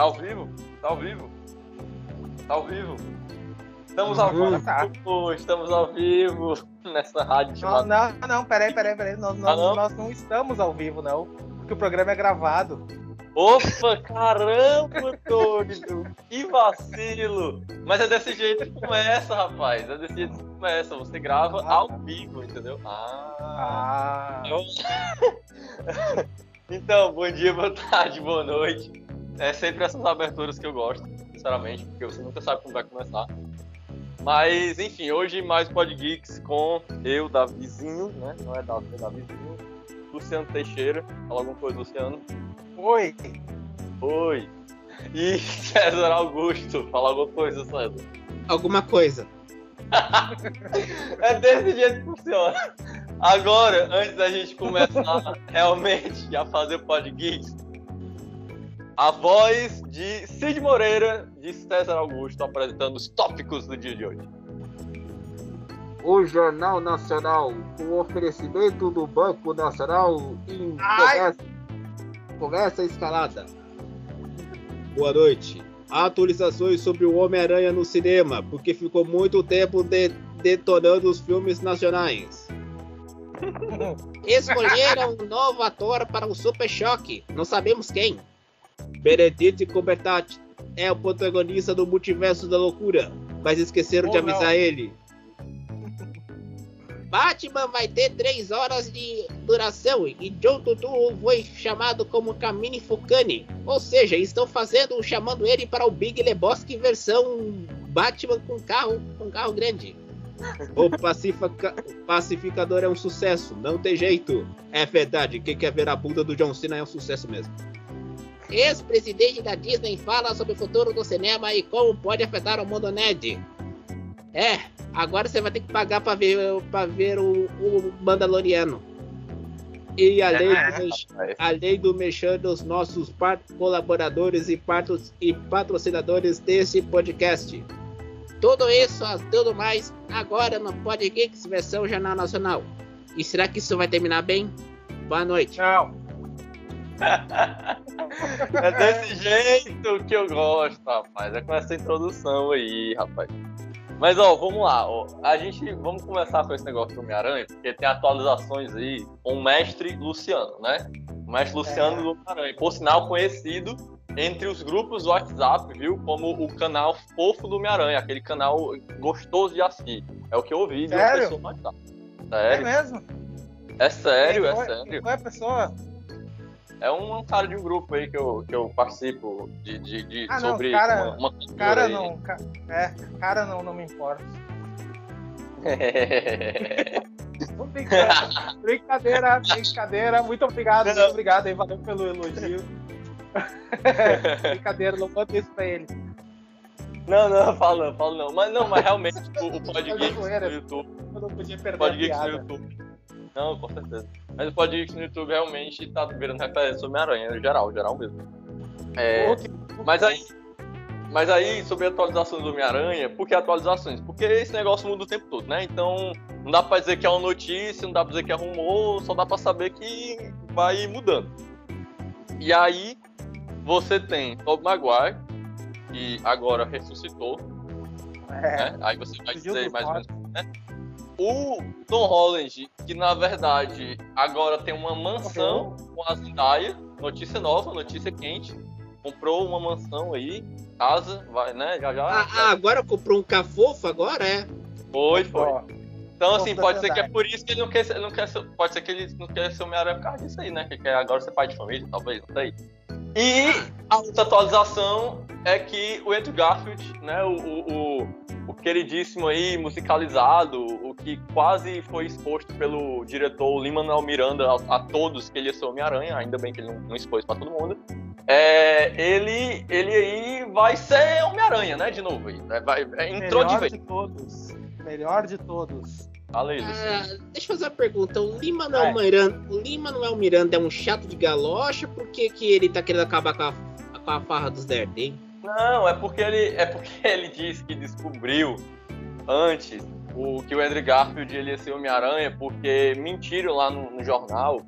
Tá ao vivo? Tá ao vivo? Tá ao vivo? Estamos ao Uhum. vivo. Tá. Estamos ao vivo nessa rádio Não, chamada. não, não, peraí, peraí, peraí. Nós, nós, Ah, não? nós não estamos ao vivo, não. Porque o programa é gravado. Opa, caramba, doido! Que vacilo! Mas é desse jeito que começa, rapaz. É desse jeito que começa. Você grava Ah, ao vivo, entendeu? Ah. Ah. Então, bom dia, boa tarde, boa noite. É sempre essas aberturas que eu gosto, sinceramente, porque você nunca sabe como vai começar. Mas, enfim, hoje mais Pod Geeks com eu, Davizinho, né? Não é Davi, é Davizinho. Luciano Teixeira. Fala alguma coisa, Luciano. Oi. Oi. E César Augusto. Fala alguma coisa, César. Alguma coisa. É desse jeito que funciona. Agora, antes da gente começar realmente a fazer o Pod Geeks, a voz de Cid Moreira, de César Augusto, apresentando os tópicos do dia de hoje. O Jornal Nacional, com oferecimento do Banco Nacional em Ai. conversa, conversa escalada. Boa noite. Atualizações sobre o Homem-Aranha no cinema, porque ficou muito tempo de- detonando os filmes nacionais. Escolheram um novo ator para o Super Choque. Não sabemos quem. Benedict Cumberbatch é o protagonista do Multiverso da Loucura, mas esqueceram de Ou não. avisar ele. Batman vai ter 3 horas de duração e John Tutu foi chamado como Camille Furcani. Ou seja, estão fazendo, chamando ele para o Big Lebowski versão Batman com carro, com carro grande. O pacifica- pacificador é um sucesso, não tem jeito. É verdade, quem quer ver a bunda do John Cena é um sucesso mesmo. Ex-presidente da Disney fala sobre o futuro do cinema e como pode afetar o mundo nerd. É, agora você vai ter que pagar pra ver, pra ver o, o Mandaloriano. E a lei, do, mex- a lei do mexer dos nossos colaboradores e, e patrocinadores desse podcast. Tudo isso, tudo mais, agora no Podgeeks versão Jornal Nacional. E será que isso vai terminar bem? Boa noite. Não. É desse jeito que eu gosto, rapaz. É com essa introdução aí, rapaz. Mas, ó, vamos lá. Ó. A gente, vamos começar com esse negócio do Homem-Aranha, porque tem atualizações aí com o mestre Luciano, né? O mestre Luciano É. do Homem-Aranha. Por sinal, conhecido entre os grupos do WhatsApp, viu? Como o canal fofo do Homem-Aranha, aquele canal gostoso de assistir. É o que eu ouvi de uma Sério? pessoa no WhatsApp. É Sério, mesmo? é sério, é sério. Quem foi a pessoa? É um cara de um grupo aí que eu, que eu participo de, de, de- Ah, não, sobre cara- uma, uma Cara aí. não. ca- É, cara não, não me importa. Brincadeira, brincadeira. Muito obrigado, muito obrigado aí. Valeu pelo elogio. brincadeira, não manda isso pra ele. não, não, fala não, fala não. Mas não, mas realmente o, o zoeira. no YouTube. Eu não podia perder O piada. YouTube. Não, com certeza. Mas o Podgeeks no YouTube realmente tá virando referência sobre Homem-Aranha, em geral, geral mesmo. É, Mas aí, mas aí, sobre atualizações do Homem-Aranha, por que atualizações? Porque esse negócio muda o tempo todo, né? Então, não dá pra dizer que é uma notícia, não dá pra dizer que é rumor, só dá pra saber que vai mudando. E aí, você tem Tobey Maguire, que agora ressuscitou, É, né? Aí você vai dizer mais ou menos, né? O Tom Holland, que na verdade agora tem uma mansão com a Zendaya, notícia nova, notícia quente, comprou uma mansão aí, casa, vai, né? Já já. Ah, já ah, agora comprou um cafofo agora, é? foi, foi. Então, assim, pode ser que é por isso que ele não quer ele não quer ser, pode ser que ele não quer ser Homem-Aranha por causa disso aí, né? Que quer agora ser pai de família, talvez, não sei. E a outra atualização é que o Andrew Garfield, né, o, o, o, queridíssimo aí, musicalizado, o que quase foi exposto pelo diretor Lin-Manuel Miranda a, a todos que ele ia ser Homem-Aranha, ainda bem que ele não, não expôs pra todo mundo, é, ele, ele aí vai ser Homem-Aranha, né, de novo. aí, né, vai, é, entrou de melhor vez. de todos. Melhor de todos. Fala aí. Ah, deixa eu fazer uma pergunta. O Lima Manuel É. Miranda, o Lima Manuel Miranda é um chato de galocha? Por que, que ele tá querendo acabar com a, com a farra dos hein? Não, é porque ele é porque ele disse que descobriu antes o que o Andrew Garfield ele ia ser Homem-Aranha, porque mentiram lá no, no jornal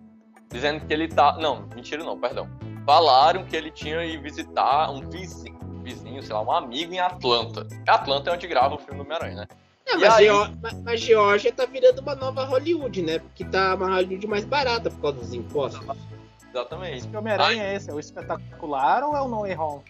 dizendo que ele tá. Não, mentiram não, perdão. falaram que ele tinha ido visitar um vizinho, vizinho, sei lá, um amigo em Atlanta. Atlanta é onde grava o filme do Homem-Aranha, né? E mas, aí? Geó- mas- Geórgia tá virando uma nova Hollywood, né? Porque tá uma Hollywood mais barata por causa dos impostos. Exatamente. Que Homem-Aranha é esse? É o espetacular ou é o No Way Home?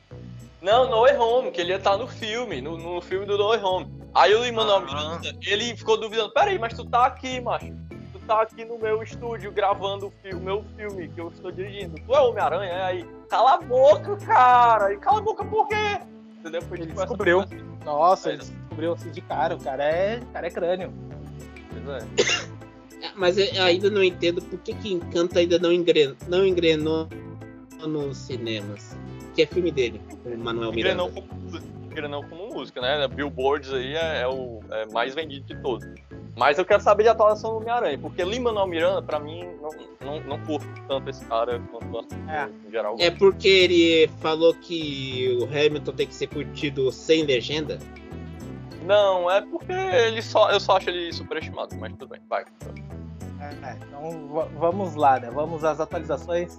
Não, No Way Home, que ele ia estar no filme, no, no filme do No Way Home. Aí o Lin-Manuel Ah. Miranda, ele ficou duvidando, peraí, mas tu tá aqui, macho. Tu tá aqui no meu estúdio gravando o fi- o meu filme que eu estou dirigindo. Tu é o Homem-Aranha? É aí. Cala a boca, cara! E cala a boca por quê? Entendeu? Foi Ele tipo essa descobriu. assim. Nossa, ele descobriu assim de cara. O cara é, o cara é crânio. Pois é. É, Mas eu ainda não entendo por que, que Encanto ainda não, engren... não engrenou nos cinemas. Que é filme dele, o Manuel Miranda. Engrenou como música, engrenou como música, né? Billboards aí é, é o é mais vendido de todos. Mas eu quero saber de atuação do Homem-Aranha, porque Lin-Manuel Miranda, pra mim, não, não, não curto tanto esse cara quanto assim, É. em geral. É porque ele falou que o Hamilton tem que ser curtido sem legenda. Não, é porque ele só, eu só acho ele superestimado, mas tudo bem, vai. É, então va- vamos lá, né? Vamos às atualizações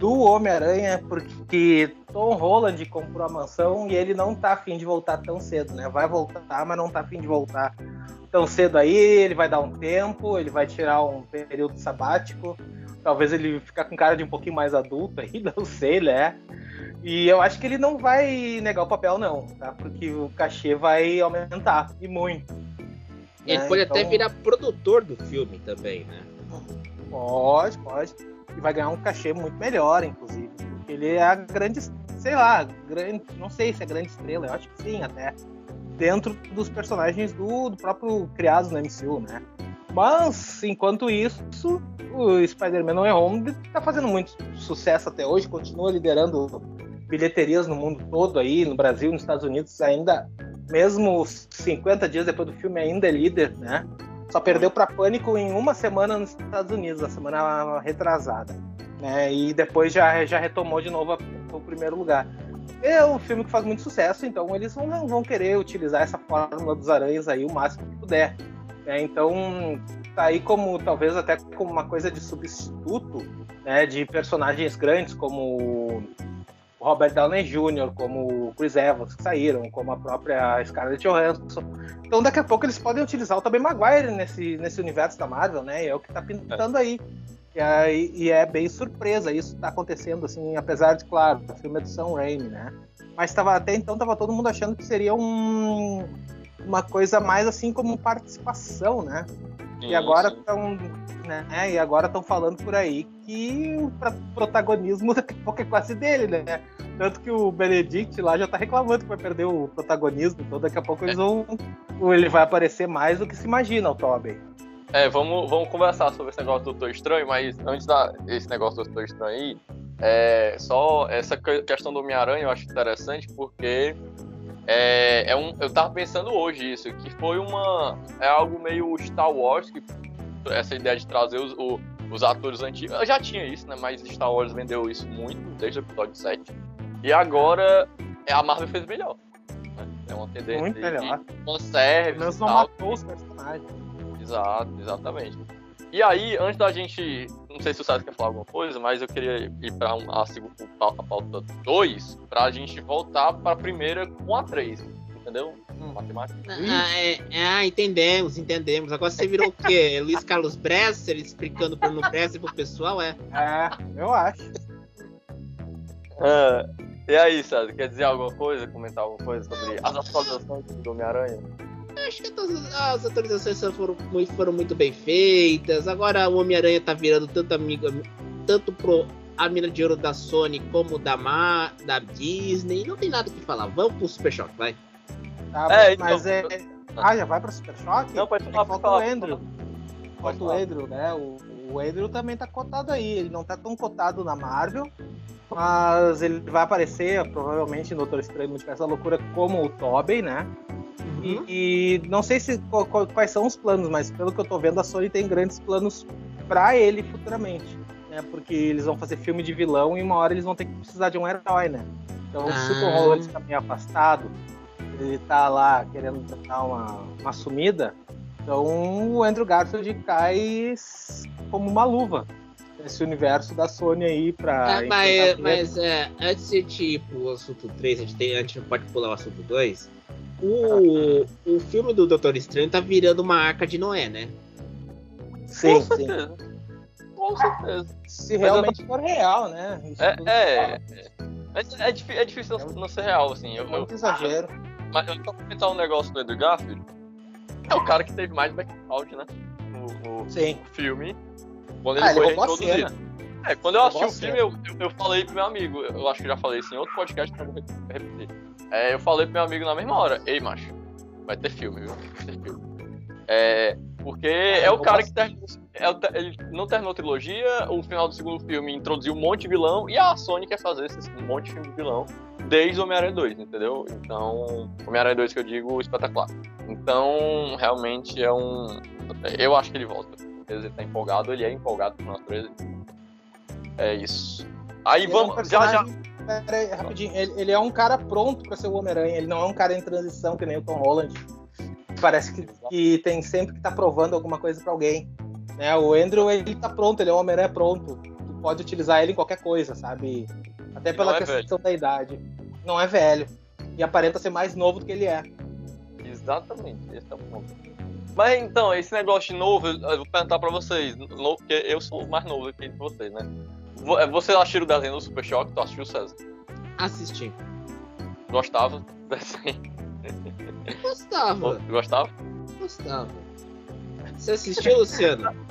do Homem-Aranha, porque Tom Holland comprou a mansão e ele não tá afim de voltar tão cedo, né? Vai voltar, mas não tá afim de voltar tão cedo aí. Ele vai dar um tempo, ele vai tirar um período sabático. Talvez ele ficar com cara de um pouquinho mais adulto aí, não sei, né? E eu acho que ele não vai negar o papel, não, tá? Porque o cachê vai aumentar, e muito. Ele né? pode até Então- virar produtor do filme também, né? Pode, pode. E vai ganhar um cachê muito melhor, inclusive. Porque ele é a grande, sei lá, grande, não sei se é grande estrela, eu acho que sim, até. Dentro dos personagens do, do próprio criados no MCU, né? Mas, enquanto isso, o Spider-Man No Home tá fazendo muito sucesso até hoje, continua liderando bilheterias no mundo todo aí, no Brasil, nos Estados Unidos, ainda, mesmo 50 dias depois do filme, ainda é líder, né? Só perdeu para Pânico em uma semana nos Estados Unidos, a semana retrasada. Né? E depois já, já retomou de novo o primeiro lugar. É um filme que faz muito sucesso, então eles vão, vão querer utilizar essa fórmula dos aranhas aí o máximo que puder. né? Então tá aí como talvez até como uma coisa de substituto né, de personagens grandes como o Robert Downey Jr., como o Chris Evans que saíram, como a própria Scarlett Johansson. Então daqui a pouco eles podem utilizar o Tobey Maguire nesse, nesse universo da Marvel, né? E é o que tá pintando aí. E, aí. e é bem surpresa isso tá acontecendo, assim, apesar de, claro, o filme é do Sam Raimi, né? Mas tava, até então tava todo mundo achando que seria um, uma coisa mais assim como participação, né? E agora estão, né? E agora estão falando por aí que o protagonismo daqui a pouco é quase dele, né? Tanto que o Benedict lá já tá reclamando que vai perder o protagonismo, então daqui a pouco eles vão. ou Ele vai aparecer mais do que se imagina, o Tobey. É, vamos, vamos conversar sobre esse negócio do Doutor Estranho, mas antes da esse negócio do Doutor Estranho aí, é, só essa que- questão do Homem-Aranha eu acho interessante porque é, é um, eu tava pensando hoje isso, que foi uma. É algo meio Star Wars, que essa ideia de trazer os, o- os atores antigos. Eu já tinha isso, né? Mas Star Wars vendeu isso muito desde o episódio 7. E agora é, a Marvel fez melhor. né? É uma tendência Muito melhor. de Pelo fanservice menos e não matou os personagens. Exato, exatamente. E aí, antes da gente. Não sei se o César quer falar alguma coisa, mas eu queria ir para a, segunda a pauta 2, pra gente voltar pra primeira com a 3. Entendeu? Hum, matemática. Ah, é, é, ah, entendemos, entendemos. Agora você virou o quê? Luiz Carlos Bresser explicando pro no Bresser pro pessoal, é? É, eu acho. Ah, e aí, César, quer dizer alguma coisa? Comentar alguma coisa sobre as atualizações do Homem-Aranha? Eu Acho que todas as atualizações foram muito, foram muito bem feitas. Agora o Homem-Aranha tá virando tanto amigo, tanto pro a mina de ouro da Sony como da Ma, da Disney. Não tem nada o que falar. Vamos pro Super Choque, vai. Tá, É, mas então, é. Ah, já vai pra Super Choque? Não, pode É falar, pode falta o falar. Andrew. Falta o falar. Andrew, né? O, o Andrew também tá cotado aí. Ele não tá tão cotado na Marvel, mas ele vai aparecer provavelmente no Doutor Estranho Multiverso da Loucura como o Tobey, né? Uhum. E, e não sei se quais são os planos, mas pelo que eu tô vendo, a Sony tem grandes planos pra ele futuramente. Né? Porque eles vão fazer filme de vilão e uma hora eles vão ter que precisar de um herói, né? Então se o Tom Ah. Holland fica meio afastado, ele tá lá querendo dar uma, uma sumida, então o Andrew Garfield cai como uma luva. esse universo da Sony aí pra. Ah, mas, mas é, antes de tipo o assunto 3, a gente, tem, a gente não pode pular o assunto 2. O, o filme do Doutor Estranho tá virando uma arca de Noé, né? Sim, Com sim. certeza. Com certeza. Se realmente for real, né? É, é, é, é, é difícil não, não ser real, assim. Eu, eu, Muito exagero. Mas eu vou comentar um negócio do Andrew Garfield. É o cara que teve mais background, né? No, no Sim. filme. Quando ele Ah, ele foi roubou a reintroduzido. cena. É, quando eu assisti o filme, eu, eu, falei pro meu amigo, eu acho que já falei isso em outro podcast, mas eu vou repetir. É, eu falei pro meu amigo na mesma hora, ei, macho, vai ter filme, viu? Vai ter filme. É, porque é o roubou cara que terminou, é o te- ele não terminou a trilogia, o final do segundo filme introduziu um monte de vilão, e a Sony quer fazer esse um monte de filme de vilão desde Homem-Aranha 2, entendeu? Então, Homem-Aranha 2 que eu digo, espetacular. Então, realmente é um... Eu acho que ele volta. Ele tá empolgado, ele é empolgado com a natureza. É isso. Aí Ele é um vamos. já, já. personagem- Pera aí, rapidinho. Ele, ele é um cara pronto pra ser o Homem-Aranha. Ele não é um cara em transição, que nem o Tom Holland. Parece que, que tem sempre que tá provando alguma coisa pra alguém. Né? O Andrew, ele tá pronto, ele é um Homem-Aranha pronto. Tu pode utilizar ele em qualquer coisa, sabe? Até pela é questão da idade. Não é velho. E aparenta ser mais novo do que ele é. Exatamente, esse é o ponto. Mas então, esse negócio de novo, eu vou perguntar pra vocês, novo, porque eu sou mais novo aqui de vocês, né? É, Você assistiu o desenho do Super Choque? Tu assistiu, César? Assisti. Gostava do desenho? Gostava, Gostava? gostava. Você assistiu, Luciano?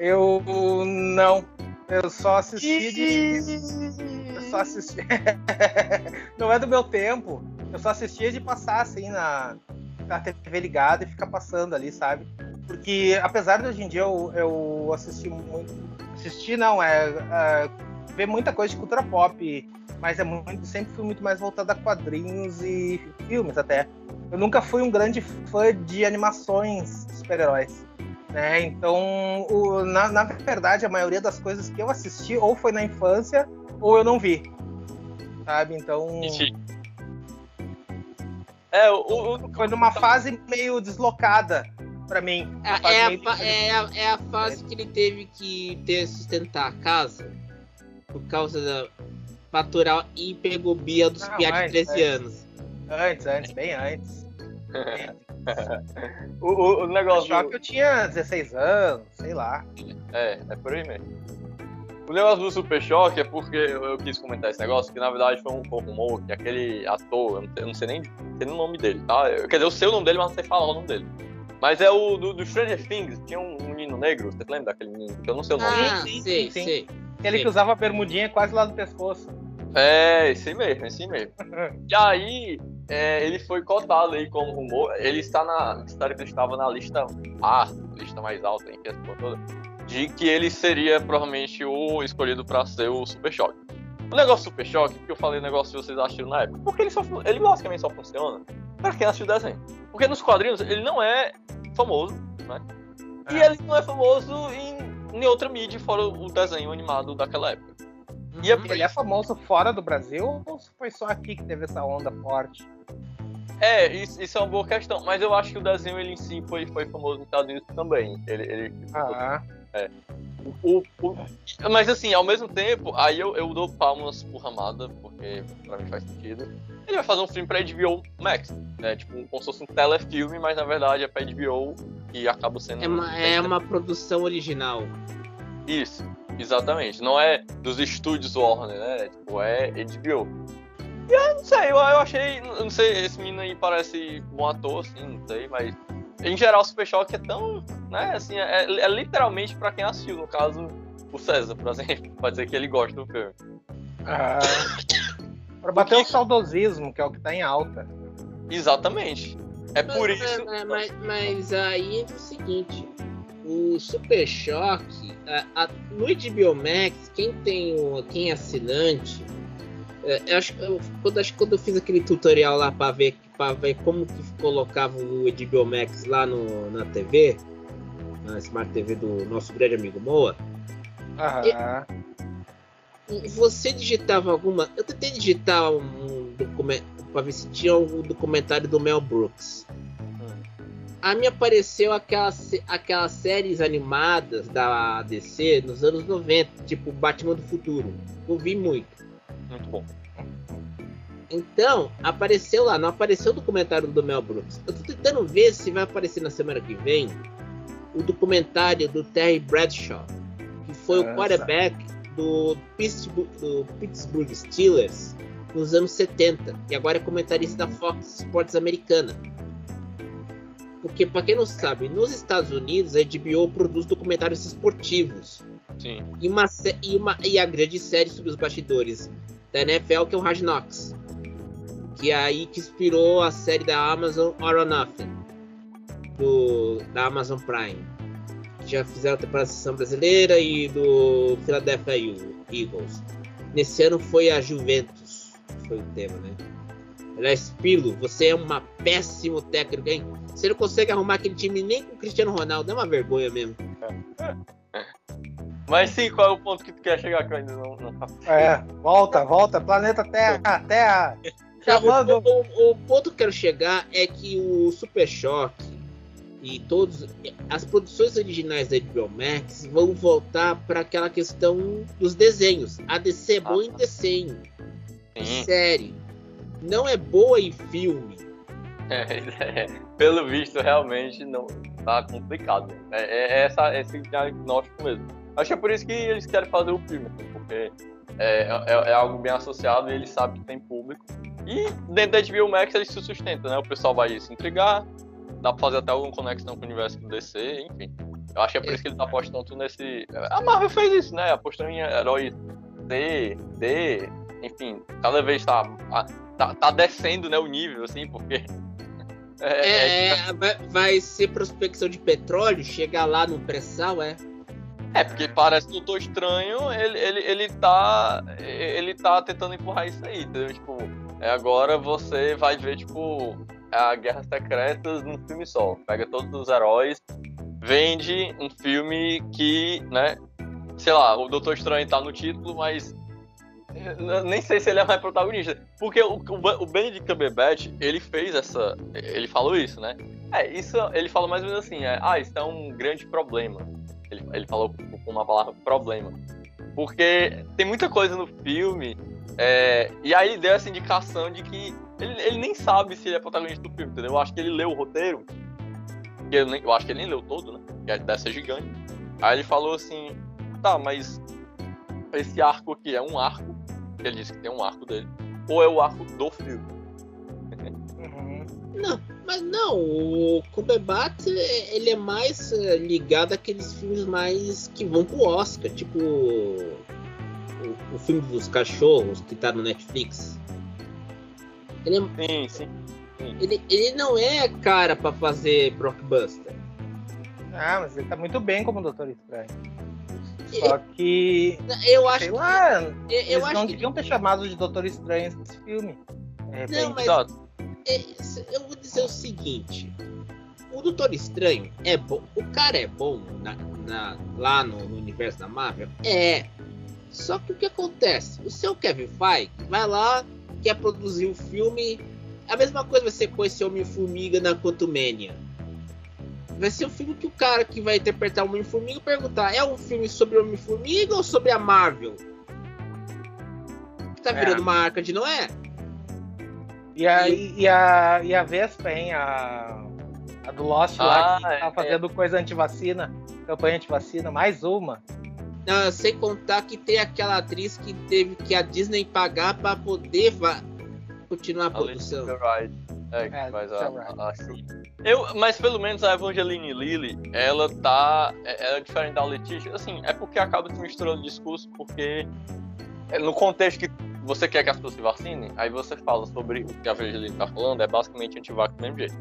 Eu não. Eu só assisti de. Eu só assisti. não é do meu tempo. Eu só assistia de passar assim na, na TV ligada e ficar passando ali, sabe? Porque apesar de hoje em dia eu, eu assisti muito. Assistir não, é, é ver muita coisa de cultura pop. Mas é muito, sempre fui muito mais voltado a quadrinhos e filmes até. Eu nunca fui um grande fã de animações de super-heróis. Né? Então, o- na, na verdade, a maioria das coisas que eu assisti ou foi na infância ou eu não vi. Sabe? Então, Ixi. É, o, o, foi numa fase meio deslocada pra mim. É, é a, meio é, a, é a fase que ele teve que ter sustentar a casa por causa da fatural e pegou Bia dos Não, piá de mas, 13 é. anos. Antes, antes, bem antes. o, o, o negócio. Só que eu tinha 16 anos, sei lá. É, é por aí mesmo. O negócio do Super Choque é porque eu, eu quis comentar esse negócio, que na verdade foi um, um rumor que aquele ator, eu não sei, eu não sei nem, sei o nome dele, tá? Eu- quer dizer, eu sei o nome dele, mas não sei falar o nome dele. Mas é o do, do Stranger Things, tinha um menino negro, você lembra daquele menino? Que eu não sei o nome. Ah, sim, sei, sim. sei. Aquele Sim. que usava a bermudinha quase lá do pescoço. É, esse mesmo, esse mesmo. E aí, é, ele foi cotado aí como rumor. Ele está na. Ele estava na lista A, lista mais alta, enfim, essa porra toda. De que ele seria provavelmente o escolhido para ser o Super Choque. O negócio do Super Choque, que eu falei o negócio que vocês acharam na época, porque ele, só, ele basicamente só funciona para quem assistiu o desenho. Porque nos quadrinhos ele não é famoso, né? E É. ele não é famoso em, em outra mídia fora o desenho animado daquela época. E é por Ele é famoso fora do Brasil ou foi só aqui que teve essa onda forte? É, isso, isso é uma boa questão, mas eu acho que o desenho ele em si foi, foi famoso nos Estados Unidos também. Ele, ele- Ah, o, o- mas assim, ao mesmo tempo, aí eu, eu dou palmas pro Ramada, porque pra mim faz sentido. Ele vai fazer um filme pra HBO Max, né? Tipo, como se fosse um telefilme, mas na verdade é pra HBO e acaba sendo. É uma, é uma produção original. Isso, exatamente. Não é dos estúdios Warner, né? Tipo, é HBO. E eu não sei, eu, eu achei. eu Não sei, esse menino aí parece bom ator, assim, não sei, mas. Em geral, o Super Choque é tão. né, assim, é, é literalmente pra quem assistiu, no caso, o César, por exemplo, pode dizer que ele gosta do filme. ah. Pra bater o saudosismo, que é o que tá em alta. Exatamente. É por Mas- isso. Mas, mas- mas aí entra o seguinte: o Super Choque, a, a, no HBO Max, quem tem o, quem é assinante, é, eu acho, que eu, quando, acho que quando eu fiz aquele tutorial lá para ver, pra ver como que colocava o HBO Max lá no, na TV, na Smart TV do nosso grande amigo Moa, Aham. você digitava alguma. Eu tentei digitar um documento para ver se tinha algum documentário do Mel Brooks. A mim apareceu aquelas, aquelas séries animadas da DC nos anos 90, tipo Batman do Futuro. Eu vi muito. Muito bom. Então, apareceu lá, não apareceu o documentário do Mel Brooks. Eu tô tentando ver se vai aparecer na semana que vem o documentário do Terry Bradshaw, que foi o quarterback do Pittsburgh, do Pittsburgh Steelers nos anos 70 e agora é comentarista da Fox Sports americana. Porque, para quem não sabe, nos Estados Unidos a HBO produz documentários esportivos. Sim. E, uma, e, uma, e a grande série sobre os bastidores da NFL, que é o Hard Knocks. Que é aí que inspirou a série da Amazon All or Nothing. Do, da Amazon Prime. Já fizeram a temporada brasileira e do Philadelphia Eagles. Nesse ano foi a Juventus. Foi o tema, né? Aliás, Pilo, você é uma péssimo técnico, hein? Você não consegue arrumar aquele time nem com o Cristiano Ronaldo, é uma vergonha mesmo. Mas sim, qual é o ponto que tu quer chegar que eu ainda não, não É, volta, volta, planeta Terra, Terra. Chamando. O, o, o, ponto que eu quero chegar é que o Super Choque e todos as produções originais da HBO Max vão voltar para aquela questão dos desenhos. A DC é boa ah, em desenho, em série, não é boa em filme. É, é, pelo visto, realmente não tá complicado. É, é essa, esse diagnóstico mesmo. Acho que é por isso que eles querem fazer o filme, porque é, é, é algo bem associado e eles sabem que tem público. E dentro da HBO Max eles se sustentam, né? O pessoal vai se intrigar, dá pra fazer até alguma conexão com o universo do DC, enfim. Eu acho que é por isso que ele tá apostando tudo nesse. A Marvel fez isso, né? Apostou em heróis D, D, enfim, cada vez tá, tá, tá descendo né, o nível, assim, porque. É, é, é... Vai, vai ser prospecção de petróleo, chegar lá no pré-sal, é? É, porque parece que o Doutor Estranho, ele, ele, ele, tá, ele tá tentando empurrar isso aí, entendeu? Tipo, é, agora você vai ver, tipo, a Guerra Secretas num filme só. Pega todos os heróis, vende um filme que, né, sei lá, o Doutor Estranho tá no título, mas nem sei se ele é mais protagonista. Porque o, o, o Benedict Cumberbatch, ele fez essa... Ele falou isso, né? É, isso ele falou mais ou menos assim, é, ah, isso é um grande problema ele, ele falou com uma palavra problema. Porque tem muita coisa no filme, é, e aí deu essa indicação de que ele, ele, nem sabe se ele é protagonista do filme, entendeu? Eu acho que ele leu o roteiro, eu, nem, eu acho que ele nem leu todo, né? Que é dessa gigante. Aí ele falou assim: tá, mas esse arco aqui é um arco, ele disse que tem um arco dele, ou é o arco do filme? Uhum. Não, mas não, o Cumberbatch ele é mais eh, ligado àqueles filmes mais que vão pro Oscar, tipo o, o filme dos cachorros que tá no Netflix. Ele é, sim, sim, sim. Ele, ele não é cara para fazer blockbuster. Ah, mas ele tá muito bem como Doutor Estranho. Só que. Eu acho sei lá, eu, eles eu não deviam que... ter chamado de Doutor Estranho esse filme. Não, mas é, eu vou dizer o seguinte: o Doutor Estranho é bom, o cara é bom na, na, lá no, no, universo da Marvel? É. Só que o que acontece? O seu Kevin Feige vai lá, quer produzir um filme. A mesma coisa vai ser com esse Homem-Formiga na Quantumania. Vai ser um filme que o cara que vai interpretar o Homem-Formiga perguntar: é um filme sobre o Homem-Formiga ou sobre a Marvel? Tá virando é. uma arca de Noé? E a, e, a, e a Vespa, hein? A, a do Lost ah, lá, que tá fazendo é. coisa anti-vacina, campanha anti-vacina, mais uma. Não, sem contar que tem aquela atriz que teve que a Disney pagar para poder continuar a produção. É, é, mas a, a, eu, mas pelo menos a Evangeline Lilly, ela tá. É, ela é diferente da Letícia. Assim, é porque acaba se misturando discurso, porque é, no contexto que você quer que as pessoas se vacinem, aí você fala sobre o que a Evangeline tá falando, é basicamente antivax do mesmo jeito.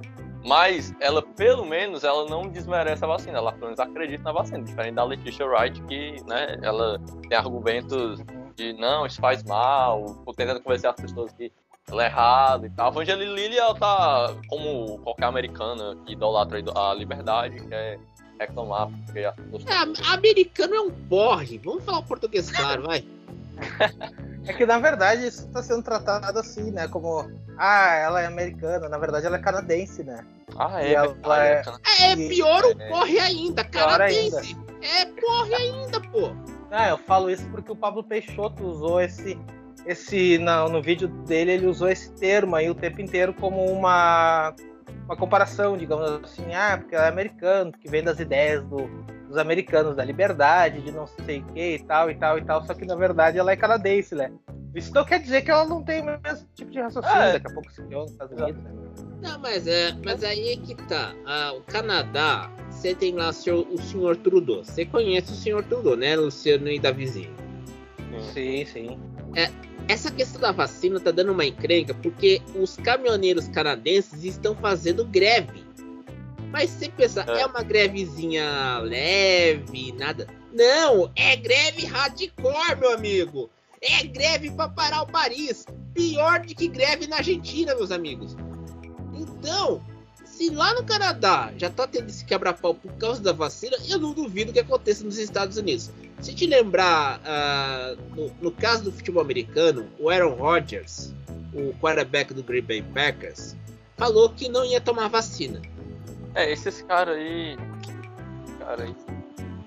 Mas ela, pelo menos, ela não desmerece a vacina, ela pelo menos acredita na vacina, diferente da Letitia Wright, que, né, ela tem argumentos de não, isso faz mal, tentando convencer as pessoas que ela é errada e tal. A Evangeline Lilly, ela tá como qualquer americana que idolatra a liberdade, quer reclamar porque as pessoas... É, americano é um porre, vamos falar o português claro, vai. É que na verdade isso está sendo tratado assim, né? Como Ah, ela é americana, na verdade ela é canadense, né? Ah, E é. ela ah, é- cana- É, pior o É. corre ainda, Pior canadense. É, corre ainda, pô. Ah, eu falo isso porque o Pablo Peixoto usou esse. esse no, no vídeo dele, ele usou esse termo aí o tempo inteiro como uma, uma comparação, digamos assim, ah, porque ela é americano, porque vem das ideias do- dos americanos, da liberdade, de não sei o que e tal, e tal, e tal, só que na verdade ela é canadense, né? Isso não quer dizer que ela não tem o mesmo tipo de raciocínio, É. daqui a pouco se criou nos Estados Unidos, né? Não, mas, é, mas aí é que tá. Ah, o Canadá, você tem lá o senhor, o senhor Trudeau. Você conhece o senhor Trudeau, né, Luciano e Davizinho? Sim, sim. Essa questão da vacina tá dando uma encrenca porque os caminhoneiros canadenses estão fazendo greve. Mas se pensar, É. é uma grevezinha leve, nada. Não, é greve hardcore, meu amigo. É greve pra parar o Paris. Pior do que greve na Argentina, meus amigos. Então, se lá no Canadá já tá tendo esse quebra-pau por causa da vacina, eu não duvido que aconteça nos Estados Unidos. Se te lembrar, ah, no, no caso do futebol americano, o Aaron Rodgers, o quarterback do Green Bay Packers, falou que não ia tomar vacina. É, esses caras aí. Cara aí.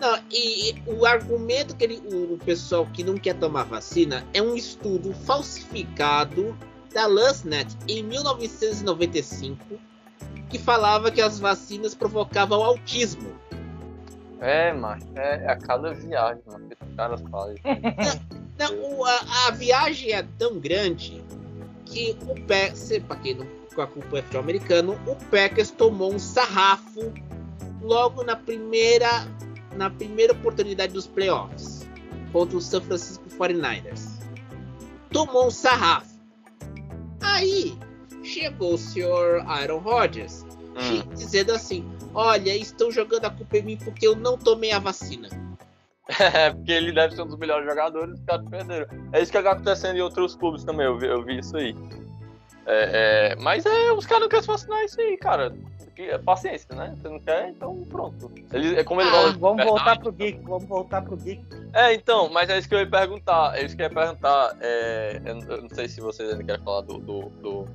Não, e, o argumento que ele, o, pessoal que não quer tomar vacina é um estudo falsificado da Lancet em 1995 que falava que as vacinas provocavam autismo. É, macho, é, é a cada viagem, mano, que os caras fazem. Não, o- a, a viagem é tão grande que o Packers, para quem não acompanha o futebol americano, o Packers tomou um sarrafo logo na primeira, na primeira oportunidade dos playoffs contra o San Francisco 49ers. Tomou um sarrafo. Aí chegou o senhor Aaron Rodgers Hum. dizendo assim: Olha, estão jogando a culpa em mim porque eu não tomei a vacina. É, porque ele deve ser um dos melhores jogadores, os caras perderam. É isso que acontecendo em outros clubes também, eu vi, eu vi isso aí. É, é, mas é, os caras não querem se vacinar isso aí, cara. É Paciência, né? Você não quer, então pronto. Ele, é como ele Ah, fala Vamos voltar pro Geek, vamos voltar pro Geek. É, então, mas é isso que eu ia perguntar. É isso que eu ia perguntar. É, eu, eu não sei se vocês ainda querem falar do, do, do,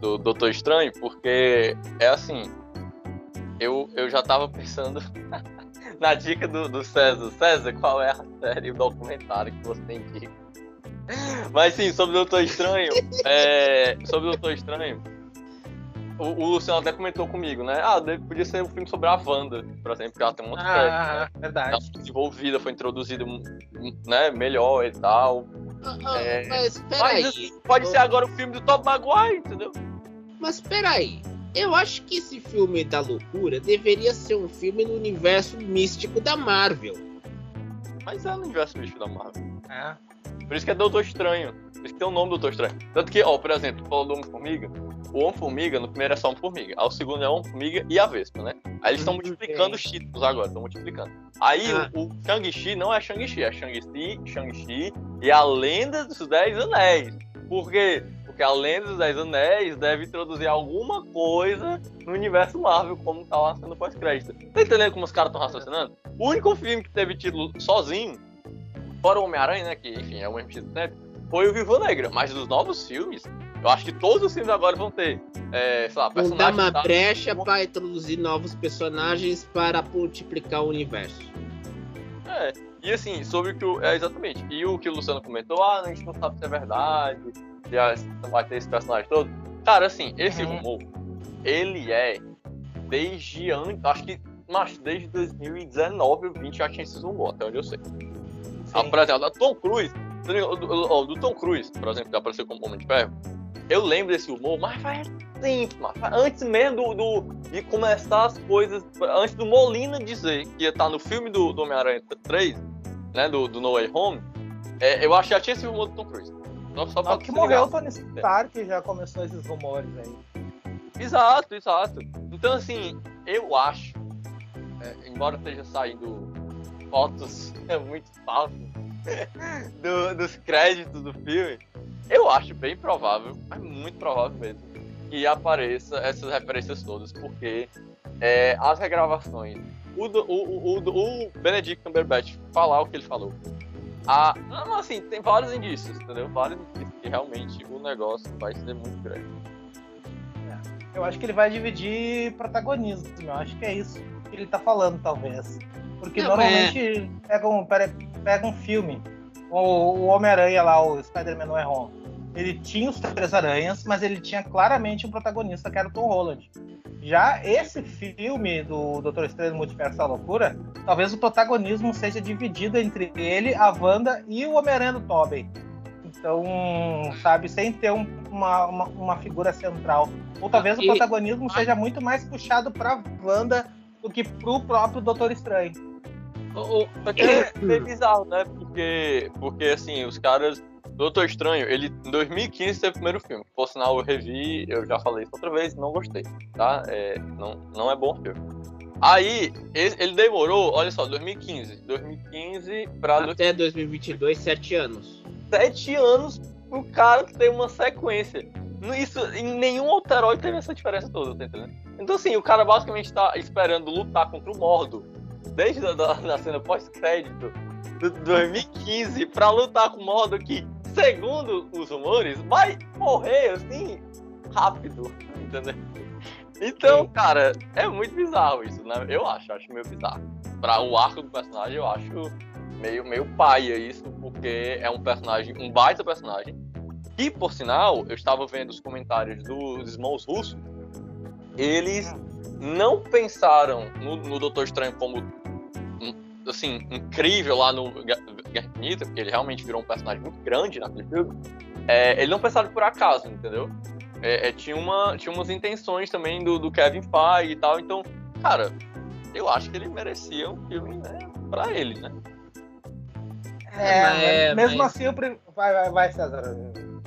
do Doutor Estranho, porque é assim. Eu, eu já tava pensando na dica do, do César. César, qual é a série, o documentário que você indica? Mas sim, sobre o Doutor Estranho. é, sobre o Doutor Estranho. O, o Luciano até comentou comigo, né? Ah, podia ser um filme sobre a Wanda, por exemplo, porque ela tem um monte de crédito, né? Ah, ela verdade. foi desenvolvida, foi introduzida né, melhor e tal. Ah, ah, É, mas peraí. pode ser agora o filme do Top Maguire, entendeu? Mas peraí, eu acho que esse filme da loucura deveria ser um filme no universo místico da Marvel. Mas é no universo bicho da Marvel. É. Por isso que é Doutor Estranho. Por isso que tem o nome Doutor Estranho. Tanto que, ó, por exemplo, tu falou do Homem-Formiga. O Homem-Formiga, no primeiro é só Homem-Formiga. Aí o segundo é Homem-Formiga e a Vespa, né? Aí eles estão Hum, multiplicando os títulos agora, estão multiplicando. Aí Ah. o, o Shang-Chi não é Shang-Chi, é Shang-Chi, Shang-Chi e a Lenda dos Dez Anéis. Por quê? Porque a Lenda dos Dez Anéis deve introduzir alguma coisa no universo Marvel, como tá lá sendo pós-crédito. Tá entendendo como os caras estão raciocinando? O único filme que teve título sozinho, fora o Homem-Aranha, né? Que, enfim, é o mesmo título sempre, foi o Viva Negra. Mas dos novos filmes, eu acho que todos os filmes agora vão ter, é, sei lá, Vão dar uma tá? brecha para introduzir novos personagens para multiplicar o universo. É, e assim, sobre o que o. É, exatamente. E o que o Luciano comentou, ah, a gente não sabe se é verdade, se vai ter esse personagem todo. Cara, assim, esse Uhum. rumor, ele é desde antes. Acho que. Mas desde 2019 ou 20 já tinha esse rumor, até onde eu sei. Ah, por exemplo, da Tom Cruise. Do, do- Tom Cruise, por exemplo, que apareceu como Homem de Ferro. Eu lembro desse humor, mas faz tempo, mano. Antes mesmo do, do- de começar as coisas. Antes do Molina dizer que ia estar no filme do, do Homem-Aranha 3, né? Do, do No Way Home. é, eu acho que já tinha esse rumor do Tom Cruise. Só, só pra Só que morreu o. Tony Stark já começou esses rumores aí. Exato, exato. Então, assim, eu acho, é, embora esteja saindo fotos muito falsas do- dos créditos do filme, eu acho bem provável, mas muito provável mesmo, que apareça essas referências todas, porque é, as regravações, o, o, o, o, Benedict Cumberbatch falar o que ele falou, a, assim, tem vários indícios, entendeu? Vários indícios que realmente o negócio vai ser muito grande. Eu acho que ele vai dividir protagonismo. Eu acho que é isso que ele tá falando, talvez. Porque Não, normalmente pega, um, pega um filme, o, o Homem-Aranha lá, o Spider-Man No Way Home. Ele tinha os três aranhas, mas ele tinha claramente um protagonista que era o Tom Holland. Já esse filme do Doutor Estranho Multiverso da Loucura, talvez o protagonismo seja dividido entre ele, a Wanda e o Homem-Aranha do Tobey. Então, sabe, sem ter um- uma, uma, uma figura central. Ou talvez o E- protagonismo seja muito mais puxado pra Wanda do que pro próprio Doutor Estranho. O- o- que é meio bizarro, né? Porque, porque assim, os caras. Doutor Estranho, ele em 2015 teve o primeiro filme. Por sinal, eu revi, eu já falei isso outra vez, não gostei, tá? É, não, não é bom filme. Aí, ele, demorou, olha só, 2015. 2015 pra Até 2022, sete anos. sete anos pro cara que tem uma sequência. Não- Isso, em nenhum outro herói teve essa diferença toda, tá entendendo? Então, assim, o cara basicamente tá esperando lutar contra o Mordo desde a da, da cena pós-crédito de 2015 pra lutar com o Mordo que, segundo os rumores, vai morrer assim rápido, entendeu? Então, cara, é muito bizarro isso, né? Eu acho, acho meio bizarro. Pra o arco do personagem, eu acho meio, meio paia isso, porque é um personagem, um baita personagem. E, por sinal, eu estava vendo os comentários dos irmãos russos, eles não pensaram no, no Doutor Estranho como, um, assim, incrível lá no Guerra Infinita, porque ele realmente virou um personagem muito grande naquele filme. É, eles não pensaram por acaso, entendeu? É, é, tinha, uma, tinha umas intenções também do, do Kevin Feige e tal, então, cara, eu acho que ele merecia um filme né, pra ele, né? É, mas- é, mesmo mas- assim, eu pre... vai, vai, vai, César.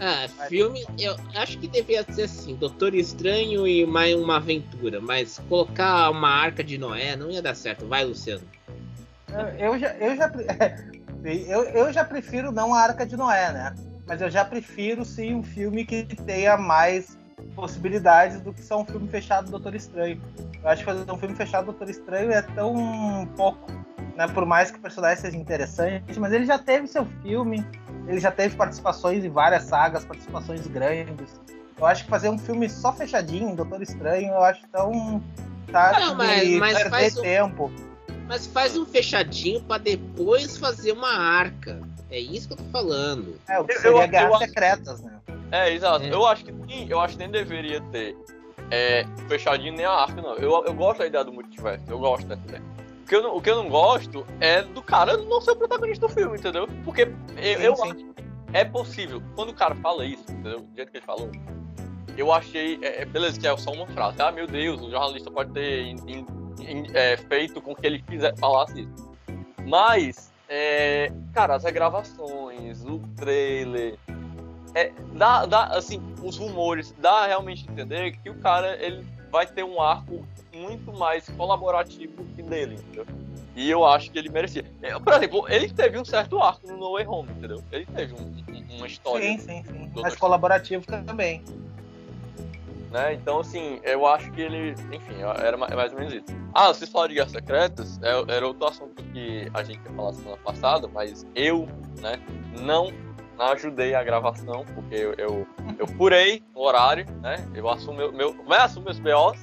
Ah, filme, eu acho que devia ser assim, Doutor Estranho e mais uma aventura, mas colocar uma arca de Noé não ia dar certo. Vai, Luciano. Eu, eu já, eu, já, eu, eu já prefiro não a Arca de Noé, né? Mas eu já prefiro sim um filme que tenha mais possibilidades do que só um filme fechado do Doutor Estranho. Eu acho que fazer um filme fechado do Doutor Estranho é tão pouco, né? Por mais que o personagem seja interessante, mas ele já teve seu filme, ele já teve participações em várias sagas, participações grandes. Eu acho que fazer um filme só fechadinho, Doutor Estranho, eu acho tão. Tá, Não, mas- mas perder faz um- tempo. Mas faz um fechadinho pra depois fazer uma arca. É isso que eu tô falando. É, o que Eu- seria eu- Guerras eu Secretas, né? É, exato. É. Eu acho que sim, eu acho que nem deveria ter é, fechadinho nem a arca, não. Eu, eu gosto da ideia do multiverso, eu gosto dessa ideia. O que, eu não, o que eu não gosto é do cara não ser o protagonista do filme, entendeu? Porque eu, Sim, eu sim. acho que é possível. Quando o cara fala isso, entendeu? Do jeito que ele falou, eu achei. É, é, beleza, que é só uma frase. Ah, meu Deus, o jornalista pode ter in- in- in- é, feito com que ele fizer, falasse isso. Mas, é, cara, as regravações, o trailer. É, dá, dá, assim, os rumores, dá realmente a entender que o cara ele vai ter um arco muito mais colaborativo que dele, entendeu? E eu acho que ele merecia. É, Por exemplo, ele teve um certo arco no No Way Home, entendeu? Ele teve um- um- uma história. Sim, sim, sim. Mas colaborativo também. né? Então, assim, eu acho que ele, enfim, era ma- mais ou menos isso. Ah, vocês falaram de Guerras Secretas, é- era outro assunto que a gente ia falar semana passada, mas eu, né, não ajudei a gravação, porque eu, eu, eu furei o horário, né? Eu assumo meu, meu vai assumo meus BOs,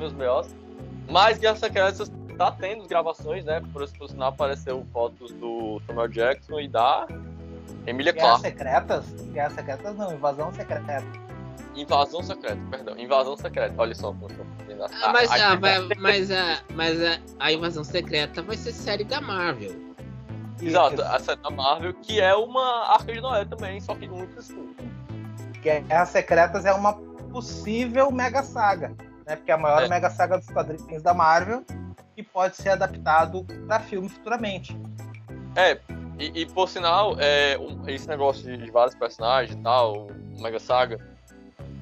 meus BOs, mas Guerras Secretas tá tendo gravações, né? Por, por sinal apareceu fotos do Samuel Jackson e da Emilia Clarke. Secretas? Guerras Secretas não, Invasão Secreta. Invasão secreta, perdão. Invasão secreta. Olha só como eu tô fazendo. Ah, mas, a- ah, vai- mas, a, mas a, a invasão secreta vai ser série da Marvel. Exato, a série da Marvel, que é uma Arca de Noé também, só que muito escuro. Guerras Secretas é uma possível mega saga, né? Porque é a maior É. mega saga dos quadrinhos da Marvel e pode ser adaptado para filme futuramente. É, e, e por sinal, é, um- esse negócio de, de vários personagens e tal, Mega Saga,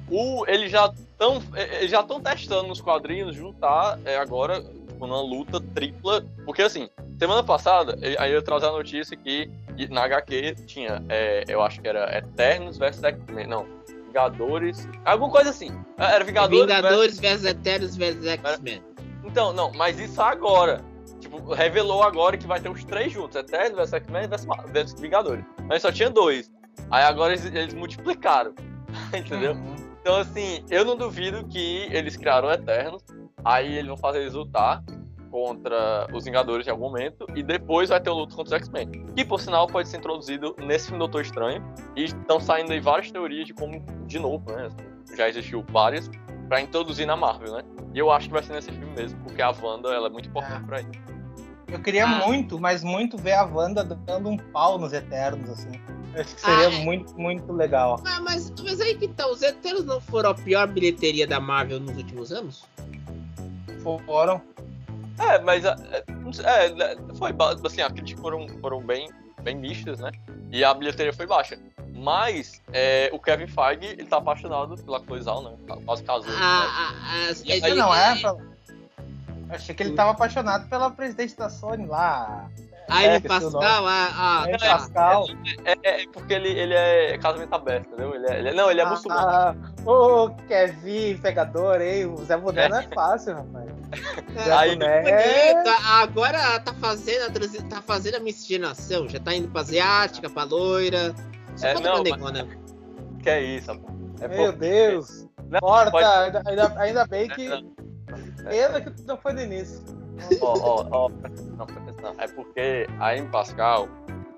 o, eles já estão eles já estão testando nos quadrinhos juntar é, agora uma luta tripla, porque assim, semana passada, aí eu trazer a notícia que na HQ tinha, é, eu acho que era Eternos versus X-Men, não, Vingadores, alguma coisa assim, era Vingadores, Vingadores versus Eternos versus X-Men. então, não, mas isso agora. Tipo, revelou agora que vai ter os três juntos: Eterno versus X-Men versus, Vingadores. Mas só tinha dois. Aí agora eles, eles multiplicaram. Entendeu? Uhum. Então, assim, eu não duvido que eles criaram Eternos. Aí eles vão fazer eles lutar contra os Vingadores em algum momento. E depois vai ter o luto contra os X-Men. Que, por sinal, pode ser introduzido nesse filme Doutor Estranho. E estão saindo aí várias teorias de como, de novo, né? Já existiu várias. Pra introduzir na Marvel, né? E eu acho que vai ser nesse filme mesmo. Porque a Wanda, ela é muito importante É. pra ele. Eu queria Ah. muito, mas muito ver a Wanda dando um pau nos Eternos, assim. Eu acho que seria Ah, é. muito, muito legal. Ah, mas, mas aí que tá, os Eternos não foram a pior bilheteria da Marvel nos últimos anos? Foram. É, mas é, é, é, foi ba- assim, as críticas foram, foram bem, bem mistas, né? E a bilheteria foi baixa. Mas é, o Kevin Feige, ele tá apaixonado pela Cloizal, né? Quase casou. né? Ah, ah, ah, E aí- não é? pra- achei que ele tava apaixonado pela presidente da Sony lá. Ah, É, ele Pascal, ah, ah, É. Pascal. É, é porque ele, ele é casamento aberto, entendeu? Ele é, ele é- não, ele é muçulmano. Ah, Ô, Kevin, pegador, hein? O Zé não é fácil, rapaz. Zé Aí-. Bonita, agora tá fazendo a tá fazendo a miscigenação, já tá indo pra asiática, pra loira. Só É, falta não, pra mas- negona. Que é isso, rapaz. É Meu Deus. Não, Corta, pode- ainda, ainda, bem que. É, Pena que não foi no início. Ó, ó, ó, não, presta atenção. É porque a Amy Pascal,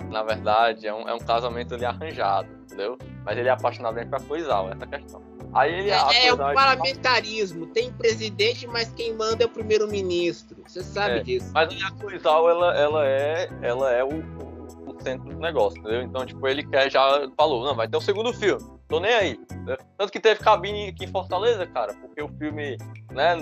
na verdade, é um, é um casamento ali arranjado, entendeu? Mas ele é apaixonado bem pra Cloizal, essa é questão. Aí ele É, é o parlamentarismo. Tem presidente, mas quem manda é o primeiro-ministro. Você sabe É, disso. Mas a Cloizal, ela, ela é, ela é o, o, o centro do negócio, entendeu? Então, tipo, ele quer, já falou, não, vai ter um segundo filme, tô nem aí. Tanto que teve cabine aqui em Fortaleza, cara, porque o filme, né,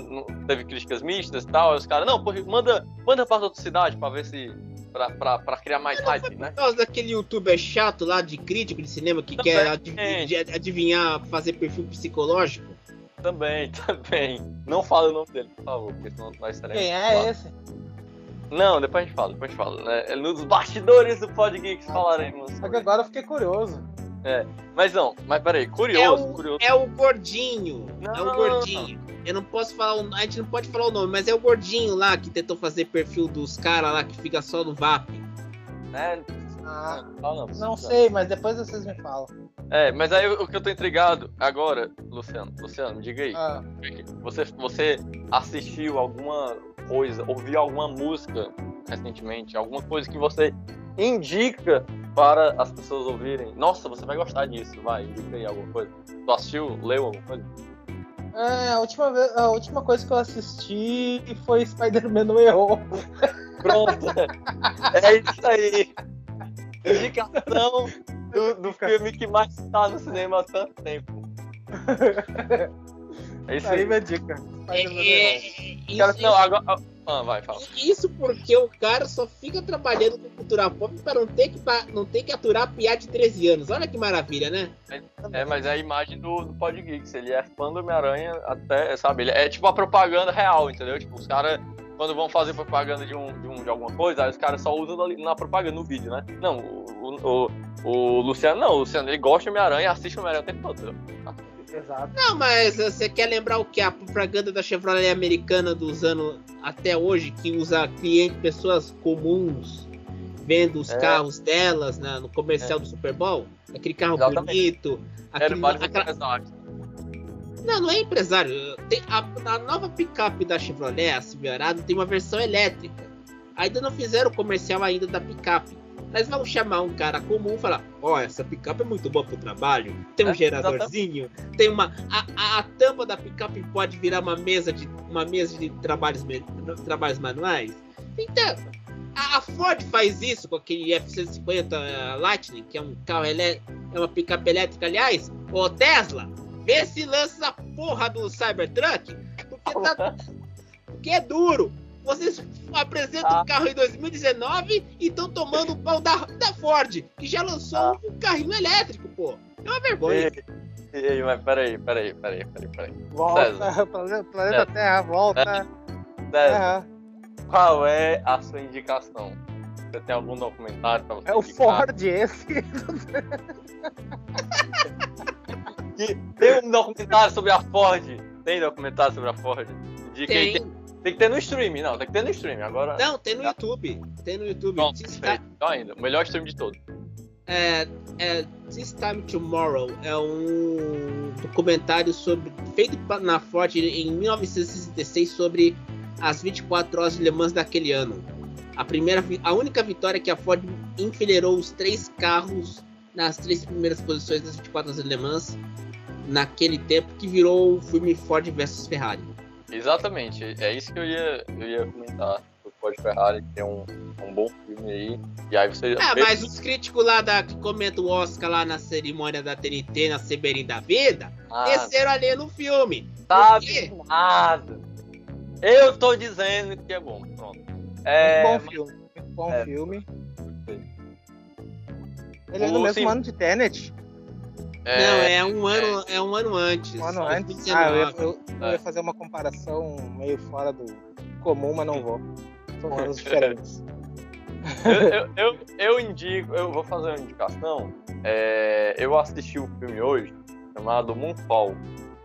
teve críticas mistas e tal, aí os caras, não, pô, manda, manda pra outra cidade pra ver se, pra, pra, pra criar mais hype, né? Por causa daquele youtuber chato lá de crítico de cinema que Também. quer adiv- adivinhar, fazer perfil psicológico. Também, também. Não fala o nome dele, por favor, porque senão nós estaremos... Quem é esse? Não, depois a gente fala, depois a gente fala. Né? Nos bastidores do Pod Geeks falaremos. Só que agora eu fiquei curioso. Mas não, mas peraí, curioso, É o- curioso. É o gordinho. Não, é o não, gordinho. Eu não posso falar, o- a gente não pode falar o nome, mas é o gordinho lá que tentou fazer perfil dos caras lá que fica só no VAP. Né? Ah, Não, não, não sei, mas depois vocês me falam. É, mas aí o que eu tô intrigado agora, Luciano, Luciano, me diga aí. Ah, Você, você assistiu alguma coisa, ouviu alguma música recentemente, alguma coisa que você indica para as pessoas ouvirem? Nossa, você vai gostar disso, vai, indica aí alguma coisa. Tu assistiu, leu alguma coisa? é, a, última vez, a última coisa que eu assisti foi Spider-Man no errou. Pronto! é isso aí! Indicação do, do filme que mais está no cinema há tanto tempo. É isso Aí aí. minha dica. É, é, isso, não, agora. Ah, vai, fala. isso porque o cara só fica trabalhando com cultura pop para não ter que não ter que aturar piada de 13 anos. Olha que maravilha, né? É, mas é a imagem do, do Pod Geeks. Ele é fã do Homem-Aranha até, sabe? Ele é tipo a propaganda real, entendeu? Tipo, os caras, quando vão fazer propaganda de, um, de, um, de alguma coisa, aí os caras só usam na propaganda, no vídeo, né? Não, o, o, o, Luciano não. O Luciano, ele gosta do Homem-Aranha, assiste o Homem-Aranha o tempo todo? Exato. Não, mas você quer lembrar o que? A propaganda da Chevrolet americana dos anos até hoje, que usa cliente, pessoas comuns vendo os É. carros delas na- no comercial do Super Bowl? Aquele carro Exatamente. bonito. Aquele- aquela-. Não, não é empresário. Tem a, a nova picape da Chevrolet, a Silverado, tem uma versão elétrica. Ainda não fizeram o comercial ainda da picape. Mas vão chamar um cara comum e falar: Ó, essa picape é muito boa pro trabalho. Tem um É, geradorzinho, tem uma. A, a, a tampa da picape pode virar uma mesa de uma mesa de trabalhos, trabalhos manuais. Então, a, Ford faz isso com aquele F-150 eh, Lightning, que é um carro elétrico, é uma picape elétrica, aliás. Ô Tesla, vê se lança a porra do Cybertruck, porque, tá, porque é duro. Vocês apresentam Ah. um carro em 2019 e estão tomando o pau da, da Ford, que já lançou Ah. um carrinho elétrico, pô. É uma vergonha. E, e, mas peraí, peraí, peraí, peraí, peraí. Volta, planeta, planeta Terra, volta. César, Terra. qual é a sua indicação? Você tem algum documentário pra você É o indicar? Ford esse. Que- Tem um documentário sobre a Ford. Tem documentário sobre a Ford? Indica aí. Tem. Tem, tem que ter no streaming, não, tem que ter no streaming. Agora. Não, tem no YouTube. Tem no YouTube. Se perfeito. Então ainda, o melhor stream de todos. É, é, This Time Tomorrow é um documentário sobre feito na Ford em 1966 sobre as 24 horas de Le Mans daquele ano. A primeira, a única vitória que a Ford enfileirou os três carros nas três primeiras posições das 24 horas de Le Mans naquele tempo que virou o filme Ford versus Ferrari. Exatamente, é isso que eu ia, eu ia comentar. O Ford Ferrari, que é um, um bom filme aí. E aí você. Ah, mas os críticos lá da, que comentam o Oscar lá na cerimônia da TNT, na CBN da vida, Ah, desceram ali no filme. quê? nada. Eu tô dizendo que é bom. Pronto. É, bom filme. Bom é. filme. Ele é do O mesmo sim- ano de Tenet. É, Não, é um ano, é um ano antes. Um ano 2019. antes. Ah, eu ia, eu- eu É. ia fazer uma comparação meio fora do comum, mas não vou. São anos diferentes. eu, eu, eu, eu indico, eu vou fazer uma indicação. É, eu assisti um filme hoje chamado Moonfall,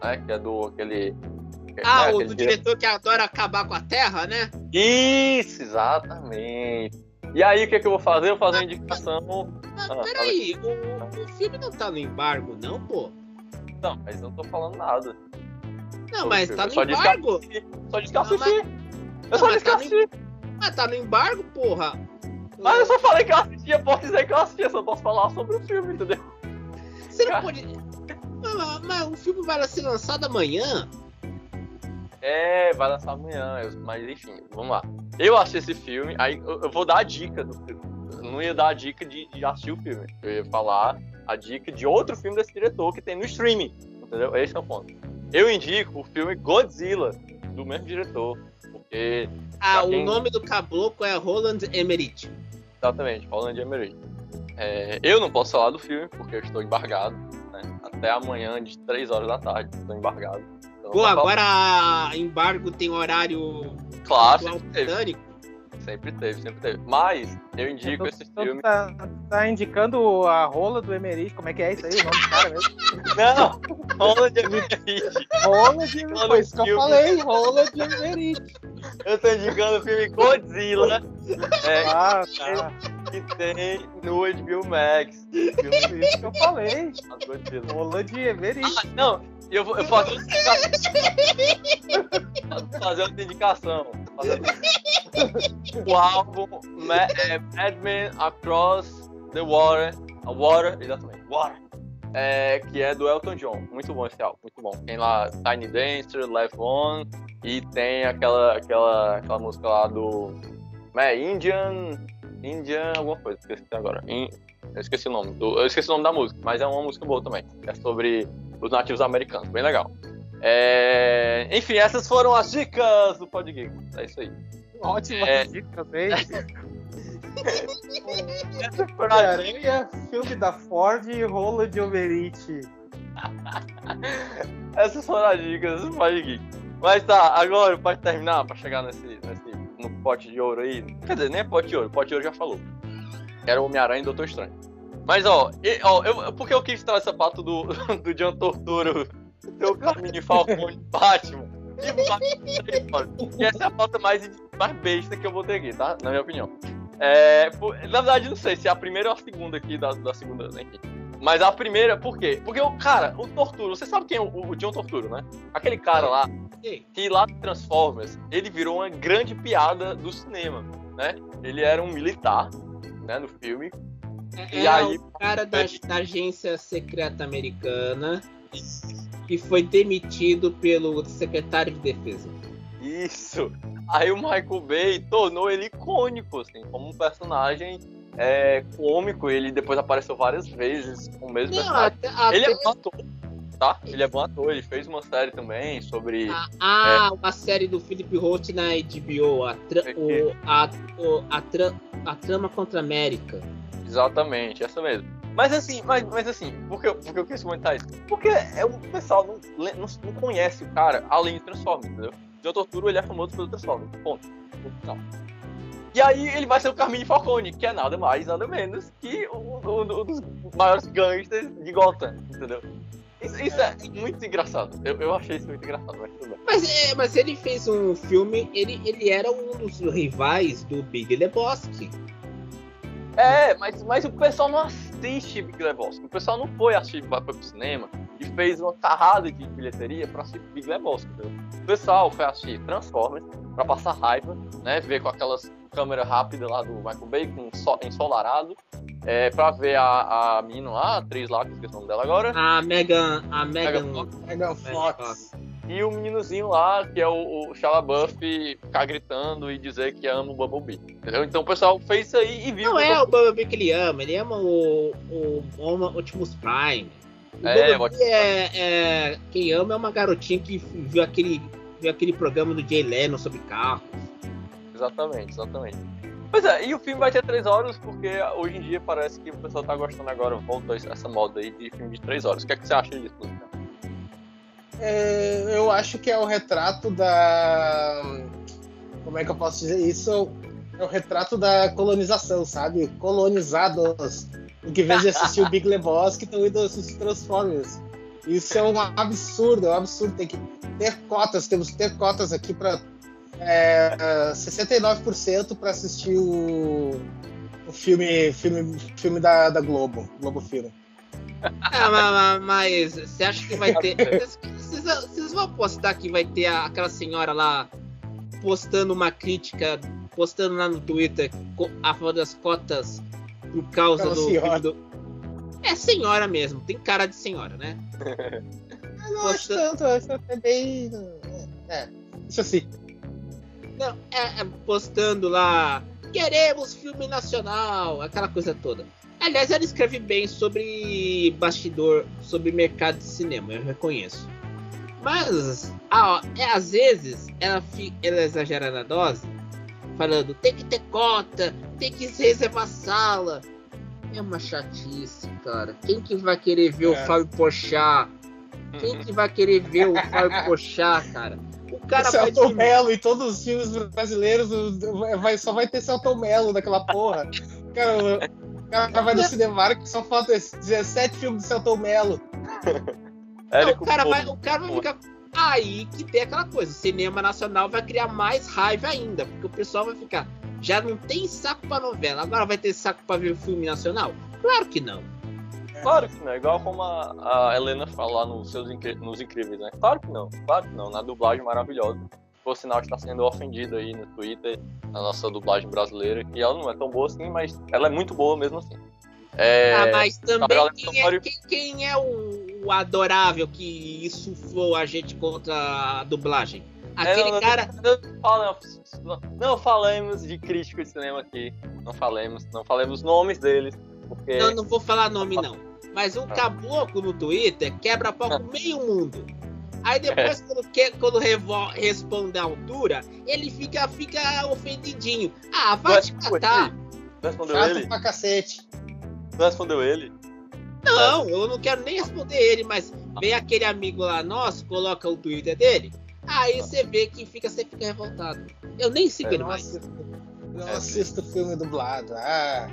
né? Que é do aquele. Ah, né, o aquele do dire- diretor que adora acabar com a Terra, né? Isso, exatamente. E aí, o que, que eu vou fazer? Eu vou fazer uma indicação. Mas Ah, peraí, o, o filme não tá no embargo, não, pô? Não, mas eu não tô falando nada. Não, mas tá no só embargo. Só disse que assisti. Eu só disse que assisti. Mas tá no embargo, porra. Mas eu só falei que eu assisti, eu posso dizer que eu assisti, eu só posso falar sobre o filme, entendeu? Você não pode. Mas, mas- mas o filme vai ser lançado amanhã? É, vai lançar amanhã, eu- mas enfim, vamos lá. Eu assisti esse filme, aí eu, eu vou dar a dica do filme. Eu não ia dar a dica de, de assistir o filme. Eu ia falar a dica de outro filme desse diretor que tem no streaming, entendeu? Esse é o ponto. Eu indico o filme Godzilla, do mesmo diretor, porque, Ah, Pra o quem- nome do caboclo é Roland Emmerich. exatamente, de Emery. É, eu não posso falar do filme, porque eu estou embargado, né? Até amanhã, de 3 horas da tarde, estou embargado. Pô, posso agora embargo tem horário. Claro, sempre teve, britânico. sempre teve, sempre teve. Mas, eu indico Então, esse então filme. tá, tá indicando a rola do Emerich. Como é que é isso aí? O nome do cara mesmo? Não, rola de Emerich. Rola de. Mano, Foi isso que eu falei. Rola de Emerich. Eu tô indicando o filme Godzilla, é, Ah, tá. Que tem no HBO Max. Isso que eu falei. Rola de Emerich. Ah, não, eu vou eu faço fazer outra indicação. O álbum Ma é, Mad Men Across the Water. A Water, exatamente. Water. É, que é do Elton John. Muito bom esse álbum, muito bom. Tem lá Tiny Dancer, Live On e tem aquela, aquela, aquela música lá do. É Indian. Indian. alguma coisa, esqueci agora. In- eu esqueci o nome. do- eu esqueci o nome da música, mas é uma música boa também. É sobre os nativos americanos, bem legal. É, Enfim, essas foram as dicas do Pod Geek. É isso aí. Ótima É. dica, hein? Essas foram as Aranha, filme da Ford e rola de Emerich. Essas foram as dicas do Pod Geek. Mas tá, agora pra terminar, pra chegar nesse, nesse no pote de ouro aí. Quer dizer, nem é pote de ouro, pote de ouro já falou. Era o Homem-Aranha e Doutor Estranho. Mas ó, e- ó eu, porque eu quis trazer essa pauta do, do John Torturo, seu caminho Falcone Batman. E Batman, E essa é a pauta mais, mais besta que eu vou ter aqui, tá? Na minha opinião. É, por- na verdade, não sei se é a primeira ou a segunda aqui da, da segunda, enfim. Mas a primeira, por quê? Porque o cara, o Torturo, você sabe quem é o, o John Torturo, né? Aquele cara lá. Que lá Transformers, ele virou uma grande piada do cinema, né? Ele era um militar, né, no filme. É, E é aí- o cara da, da agência secreta americana que foi demitido pelo secretário de defesa. Isso. Aí o Michael Bay tornou ele icônico, assim, como um personagem é, cômico. Ele depois apareceu várias vezes com o mesmo Não, personagem. até, até Ele é bom ator, tá? Ele é bom ator. Ele fez uma série também sobre... a, a- uma série do Philip Roth na HBO, a, tra- É que- o, a, o- a, tra- a trama contra a América. Exatamente, essa mesmo. Mas assim, mas, mas assim, por que, eu- quis comentar isso? Porque é, o pessoal não, não, não conhece o cara além de Transformers, entendeu? De Torturo ele é famoso pelo Transformers, ponto. Final. E aí ele vai ser o Carmine Falcone, que é nada mais, nada menos que um, um- um dos maiores gangsters de Gotham, entendeu? Isso, isso é muito engraçado. Eu, eu achei isso muito engraçado, mas tudo bem. Mas, é, mas ele fez um filme, ele, ele era um dos rivais do Big Lebowski. É, mas, mas o pessoal não assiste Big Lebowski. O pessoal não foi assistir, foi pro cinema e fez uma carrada de bilheteria pra assistir Big Lebowski. Entendeu? O pessoal foi assistir Transformers pra passar raiva, né? Ver com aquelas câmeras rápidas lá do Michael Bay, com so, ensolarado. É, pra ver a, a menina lá, a atriz lá, que esqueci o nome dela agora. A Megan. A Megan. Megan Megan Fox. E o meninozinho lá, que é o, o Shia LaBeouf, ficar gritando e dizer que ama o Bumblebee. Entendeu? Então o pessoal fez isso aí e viu. Não é o Bumblebee que ele ama, ele ama o, o, o Optimus Prime. O É, Bumblebee é, é- Quem ama é uma garotinha que viu aquele, viu aquele programa do Jay Leno sobre carro. Exatamente, exatamente. Pois é, e o filme vai ter três horas, porque hoje em dia parece que o pessoal tá gostando agora, voltou essa moda aí de filme de três horas. O que, é que você acha disso? É, eu acho que é o retrato da. Como é que eu posso dizer isso? É o retrato da colonização, sabe? Colonizados. Em que vez de assistir o Big Lebowski, estão indo assistir Transformers. Isso é um absurdo, é um absurdo. Tem que ter cotas, temos que ter cotas aqui para é, é, 69% para assistir o, o filme, filme, filme da, da Globo, Globo Filme. Ah, mas, mas- você acha que vai ter. Vocês, vocês- vocês vão apostar que vai ter aquela senhora lá postando uma crítica, postando lá no Twitter a favor das cotas por causa do. senhora. do- É senhora mesmo, tem cara de senhora, né? Eu não acho tanto, acho até bem. É, isso assim. Não, é, é postando lá. Queremos filme nacional, aquela coisa toda. Aliás, ela escreve bem sobre bastidor, sobre mercado de cinema, eu reconheço. Mas, ah, ó, é, às vezes, ela, ela exagera na dose, falando tem que ter cota, tem que se reservar sala. É uma chatice, cara. Quem que vai querer ver o É. Fábio Pochá? Quem que vai querer ver o Fábio Pochá, cara? O cara vai Celton de- Mello em todos os filmes brasileiros vai, só vai ter Celton Mello naquela porra. Cara, o cara vai no Cinemark que só falta 17 filmes de Celton Mello. Não, Érico o, cara vai, o cara vai ficar. Aí que tem aquela coisa: o cinema nacional vai criar mais raiva ainda, porque o pessoal vai ficar. Já não tem saco pra novela, agora vai ter saco pra ver filme nacional? Claro que não. Claro que não, é igual como a, a Helena fala lá nos, seus nos Incríveis, né? Claro que não, claro que não, na dublagem maravilhosa. Por sinal, está sendo ofendido aí no Twitter, na nossa dublagem brasileira, que ela não é tão boa assim, mas ela é muito boa mesmo assim. É, ah, mas também quem é, quem, quem é o, o adorável que insuflou a gente contra a dublagem? Aquele É, não, cara. Não, não falemos de crítico de cinema aqui, não falemos, não falemos nomes deles, porque Não, não vou falar nome, não. Mas um caboclo no Twitter quebra pau com meio mundo. Aí depois, É. quando, quer, quando responde à altura, ele fica, fica ofendidinho. Ah, vai te. Não respondeu Chato ele? pra cacete. Não respondeu ele? Não, eu não quero nem responder ele, mas vem aquele amigo lá nosso, coloca o Twitter dele, aí você vê que fica, você fica revoltado. Eu nem sigo É, ele Não mais. assisto, não É, assisto filme dublado. Ah,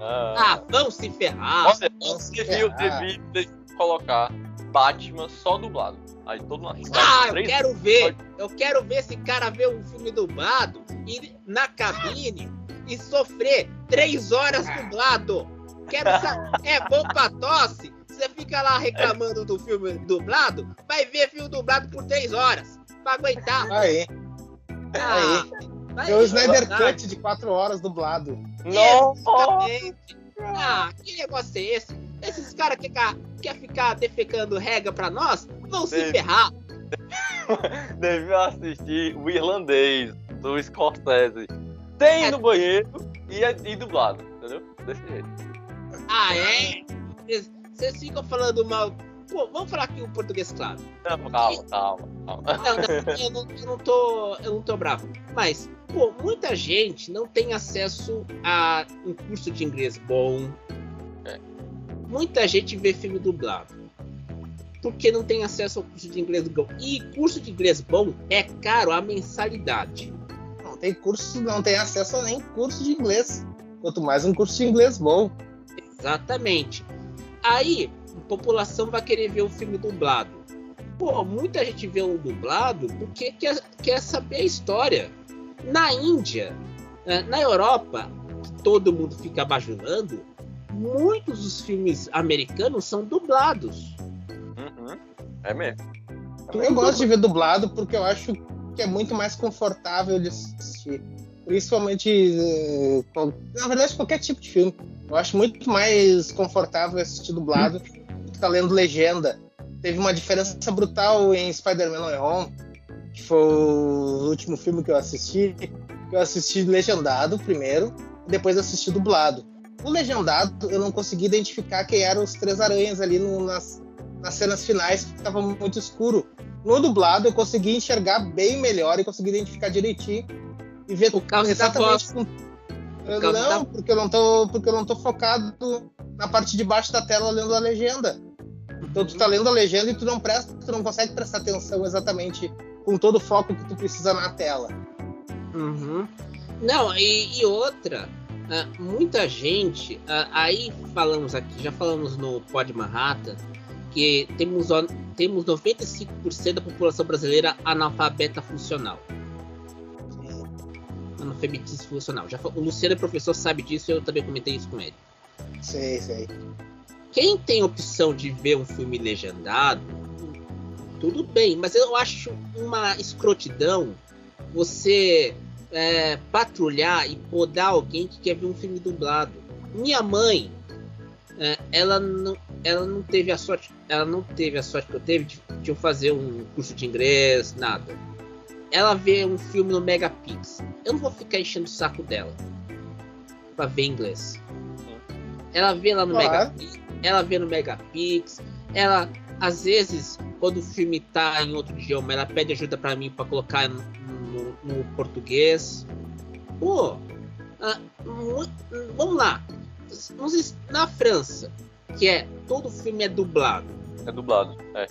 Ah, Ah, vão se ferrar. Olha, você viu, devia devia colocar Batman só dublado. Aí todo mundo Ah, eu quero ver. Eu quero ver esse cara ver um filme dublado e na cabine e sofrer três horas dublado. Quero saber. É bom pra tosse. Você fica lá reclamando do filme dublado, vai ver filme dublado por três horas. Pra aguentar. aí. Ah, vai Tem o Snyder. Cut de 4 horas dublado. Exatamente. Ah, que negócio é esse? Esses caras que quer, quer ficar defecando regra pra nós, vão se ferrar. Devia assistir o irlandês do Scorsese. Tem É. no banheiro e, é- e dublado, entendeu? Desse jeito. Ah, é? Vocês ficam falando mal. Pô, vamos falar aqui o português claro. Não, calma, calma, calma. Não, não, eu não, eu não tô. Eu não tô bravo. Mas, pô, muita gente não tem acesso a um curso de inglês bom. É. Muita gente vê filme dublado. Porque não tem acesso ao curso de inglês bom. E curso de inglês bom é caro a mensalidade. Não tem curso, não tem acesso a nem curso de inglês. Quanto mais um curso de inglês bom. Exatamente. Aí, a população vai querer ver o filme dublado. Pô, muita gente vê o dublado porque quer, quer saber a história. Na Índia, eh, na Europa, que todo mundo fica bajulando, muitos dos filmes americanos são dublados. Uhum. É mesmo. Eu gosto de ver dublado porque eu acho que é muito mais confortável de assistir. Principalmente, eh, na verdade, qualquer tipo de filme. Eu acho muito mais confortável assistir dublado do que tá lendo legenda. Teve uma diferença brutal em Spider-Man No Home, que foi o último filme que eu assisti. Eu assisti legendado primeiro, depois assisti dublado. O legendado, eu não consegui identificar quem eram os três aranhas ali no, nas, nas cenas finais, porque estava muito escuro. No dublado, eu consegui enxergar bem melhor e consegui identificar direitinho e ver causa da exatamente voz. com... Causa não, porque eu não tô, porque eu não tô focado na parte de baixo da tela lendo a legenda. Então tu tá lendo a legenda e tu não presta, tu não consegue prestar atenção exatamente com todo o foco que tu precisa na tela. Uhum. Não, e, e outra, ah, muita gente, ah, aí falamos aqui, já falamos no Pod Manhattan, que temos, temos 95% da população brasileira analfabeta funcional. Analfabetismo funcional. Já, o Luciano é professor, sabe disso, eu também comentei isso com ele. Sei, sei. Quem tem opção de ver um filme legendado, tudo bem, mas eu acho uma escrotidão você é, patrulhar e podar alguém que quer ver um filme dublado. Minha mãe, é, ela, não, ela não teve a sorte, ela não teve a sorte que eu teve de, de eu fazer um curso de inglês, nada. Ela vê um filme no Megapix. Eu não vou ficar enchendo o saco dela pra ver inglês. Ela vê lá no Claro. Megapix, ela vê no Megapix, ela às vezes quando o filme tá em outro idioma, ela pede ajuda pra mim pra colocar no, no- no português. Pô, ah, vamos lá. Na França, que é todo filme é dublado, É dublado. É.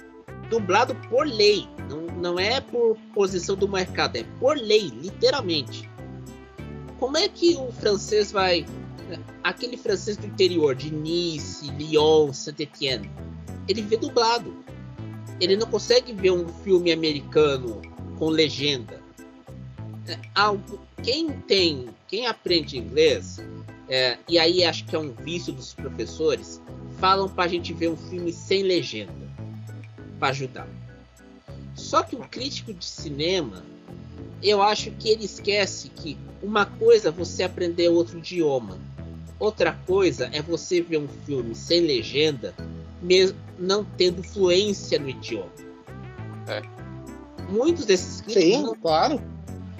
dublado por lei, não, não é por posição do mercado, é por lei, literalmente. Como é que o francês vai. Aquele francês do interior, de Nice, Lyon, Saint-Étienne, ele vê dublado. Ele não consegue ver um filme americano com legenda. É, algo- quem tem, quem aprende inglês, é, e aí acho que é um vício dos professores, falam pra gente ver um filme sem legenda para ajudar. Só que o crítico de cinema, eu acho que ele esquece que uma coisa é você aprender outro idioma, outra coisa é você ver um filme sem legenda, mesmo não tendo fluência no idioma. É. Muitos desses críticos, Sim, não, claro.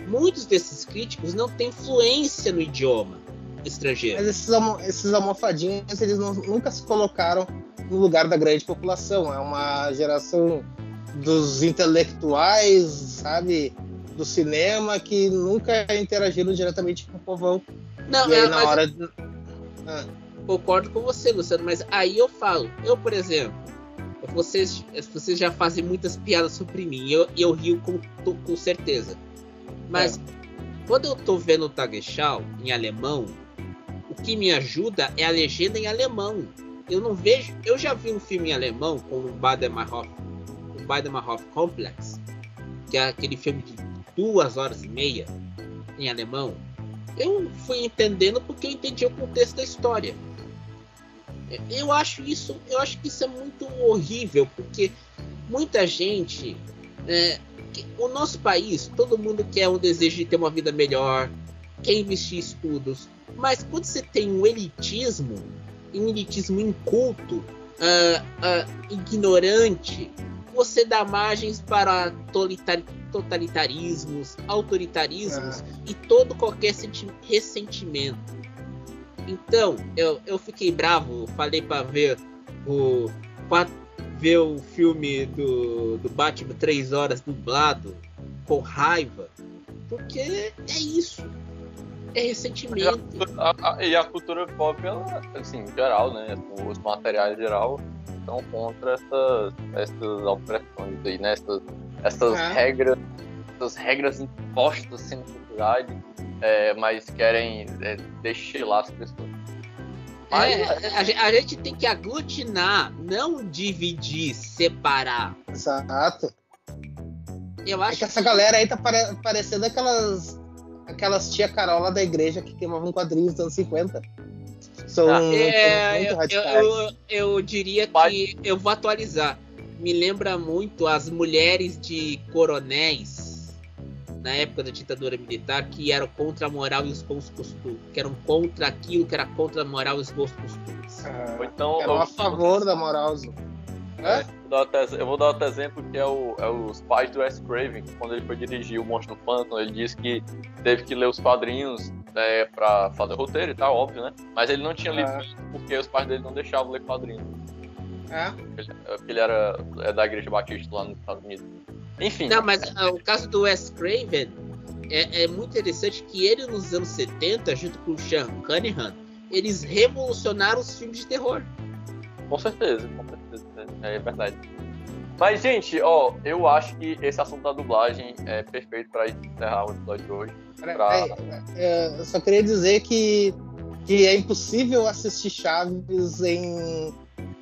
muitos desses críticos não têm fluência no idioma estrangeiro. Mas esses, esses almofadinhos, eles não- nunca se colocaram no lugar da grande população. É uma geração dos intelectuais, sabe? Do cinema que nunca interagiram diretamente com o povão. Não, e aí, é, na hora de... Ah, concordo com você, Luciano, mas aí eu falo, eu, por exemplo, vocês, vocês já fazem muitas piadas sobre mim, e eu, eu rio com, com certeza. Mas quando eu tô vendo o Tagesschau em alemão, que me ajuda é a legenda em alemão. Eu não vejo. Eu já vi um filme em alemão com o Baden-Meinhof, o Baden-Meinhof Complex, que é aquele filme de duas horas e meia em alemão. Eu fui entendendo porque eu entendi o contexto da história. Eu acho isso, eu acho que isso é muito horrível, porque muita gente, é, o nosso país, todo mundo quer um desejo de ter uma vida melhor, quer investir em estudos, mas quando você tem um elitismo, um elitismo inculto, ah, ah, ignorante, você dá margens para totalitar- totalitarismos, autoritarismos e todo qualquer senti- ressentimento. Então, eu, eu fiquei bravo, falei para ver o pra ver o filme do, do Batman 3 horas dublado com raiva, porque é isso. É ressentimento. A- a- e a cultura pop, ela, assim, em geral, né? Os materiais em geral estão contra essas, essas opressões aí, né? Essas, essas É. regras, essas regras impostas sem necessidade, é, mas querem é, destilar as pessoas. Mas, É, a, gen- a gente tem que aglutinar, não dividir, separar. exato. Eu É acho que essa galera aí tá pare- parecendo aquelas aquelas tia Carola da igreja que queimavam quadrinhos dos anos 50. São, Ah, são É, muito eu, radicais. eu, eu diria que eu vou atualizar. Me lembra muito as mulheres de coronéis na época da ditadura militar que eram contra a moral e os bons costumes, que eram contra aquilo que era contra a moral e os bons costumes. Ah, então, eram a favor da moral. Ex- Eu vou dar outro exemplo que é, o, é os pais do Wes Craven. Quando ele foi dirigir o Monstro no Pântano, ele disse que teve que ler os quadrinhos né, pra fazer roteiro e tal, óbvio, né? Mas ele não tinha lido porque os pais dele não deixavam ler quadrinhos. É? Ele- Porque ele era é da Igreja Batista lá nos Estados Unidos. Enfim. Não, mas ah, o caso do Wes Craven é, é muito interessante que ele nos anos 70, junto com o Sean Cunningham, eles revolucionaram os filmes de terror. Com certeza, com certeza. É verdade. Mas, gente, ó, eu acho que esse assunto da dublagem é perfeito pra encerrar o episódio de hoje. Pra- é, é, eu só queria dizer que, que é impossível assistir Chaves em,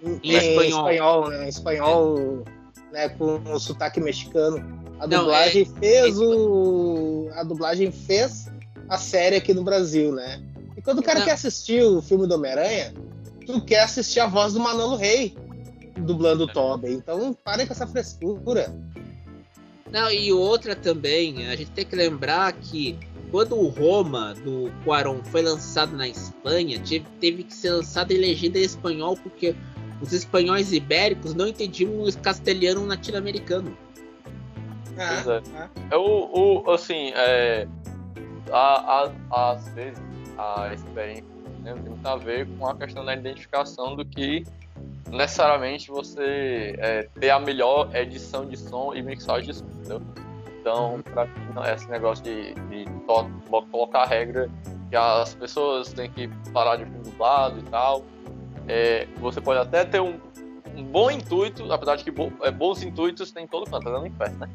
em, Em espanhol. espanhol, né? Em espanhol, né? Com o sotaque mexicano. A Não, dublagem fez é- o. A dublagem fez a série aqui no Brasil, né? E quando o cara Não. quer assistir o filme do Homem-Aranha, tu quer assistir a voz do Manolo Rey dublando o Tobey. Então parem com essa frescura. Não, e outra também, a gente tem que lembrar que quando o Roma do Cuarón foi lançado na Espanha, teve, teve que ser lançado em legenda em espanhol porque os espanhóis ibéricos não entendiam o castelhano latino-americano. É. É o, o assim, é, a, a, às vezes a experiência né, tem muito a ver com a questão da identificação do que necessariamente você é, ter a melhor edição de som e mixagem de som, entendeu? Então, pra mim, não é esse negócio de, de colocar a regra que as pessoas têm que parar de filme dublado e tal. É, você pode até ter um, um bom intuito, apesar de que bo- é, bons intuitos tem em todo canto, até no inferno, né?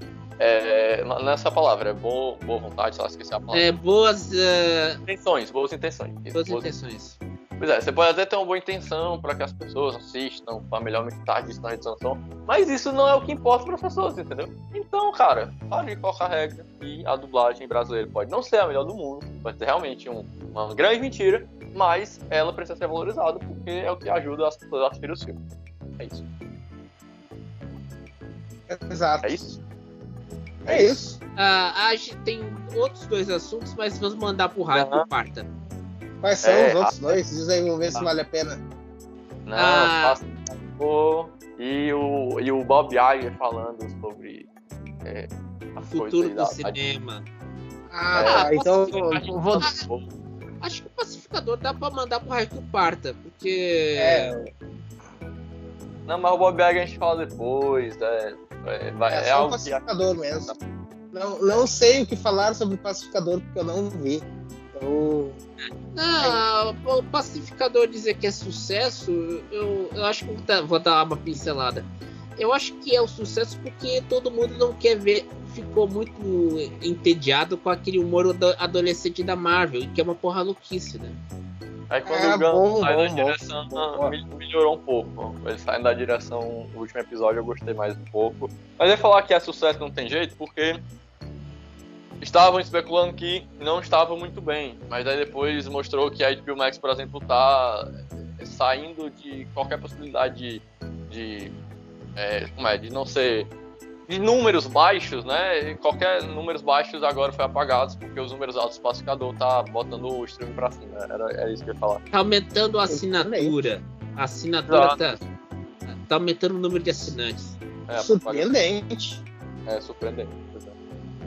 É, nessa palavra, é boa, boa vontade, sei lá, esqueci a palavra. É, boas, eh, Intenções, boas intenções. Boas boas- intenções. Pois é, você pode até ter uma boa intenção para que as pessoas assistam, para melhor mixagem disso na edição, de som, mas isso não é o que importa para as pessoas, entendeu? Então, cara, pare de colocar regra e a dublagem brasileira pode não ser a melhor do mundo, pode ser realmente um- uma grande mentira, mas ela precisa ser valorizada porque é o que ajuda as pessoas a assistirem os filmes. É isso. Exato. É isso? É isso. Ah, a gente tem outros dois assuntos, mas vamos mandar pro raio pro parta. Quais são É, os outros dois? Diz aí, vamos ver se Ah. vale a pena. Não, Ah. pô, e o, e o Bob Iger falando sobre é, coisas Futuro do da- cinema. Ah, É. Então, Pacificador. vou. Acho que o pacificador dá pra mandar pro raio pro parta, porque. É, Não, mas o Bob Iger a gente fala depois. É, é, vai- é, é algo que. pacificador mesmo. Não, não sei o que falar sobre o pacificador porque eu não vi. Então, Não, o pacificador dizer que é sucesso, eu, eu acho que vou dar uma pincelada. Eu acho que é um sucesso porque todo mundo não quer ver, ficou muito entediado com aquele humor ado- adolescente da Marvel, que é uma porra louquice, né? Aí quando É, o Gun bom, sai bom, da bom. direção, Boa. me- melhorou um pouco. Ele saindo da direção, o último episódio eu gostei mais um pouco. Mas ia falar que é sucesso não tem jeito, porque estavam especulando que não estava muito bem. Mas aí depois mostrou que a HBO Max, por exemplo, tá saindo de qualquer possibilidade de. de é, como é? De não ser. De números baixos, né? E Qualquer números baixos agora foi apagados, porque os números altos do pacificador tá botando o stream pra cima. Era, era isso que eu ia falar. Tá aumentando a assinatura. A assinatura tá, tá aumentando o número de assinantes. É, a surpreendente. é surpreendente.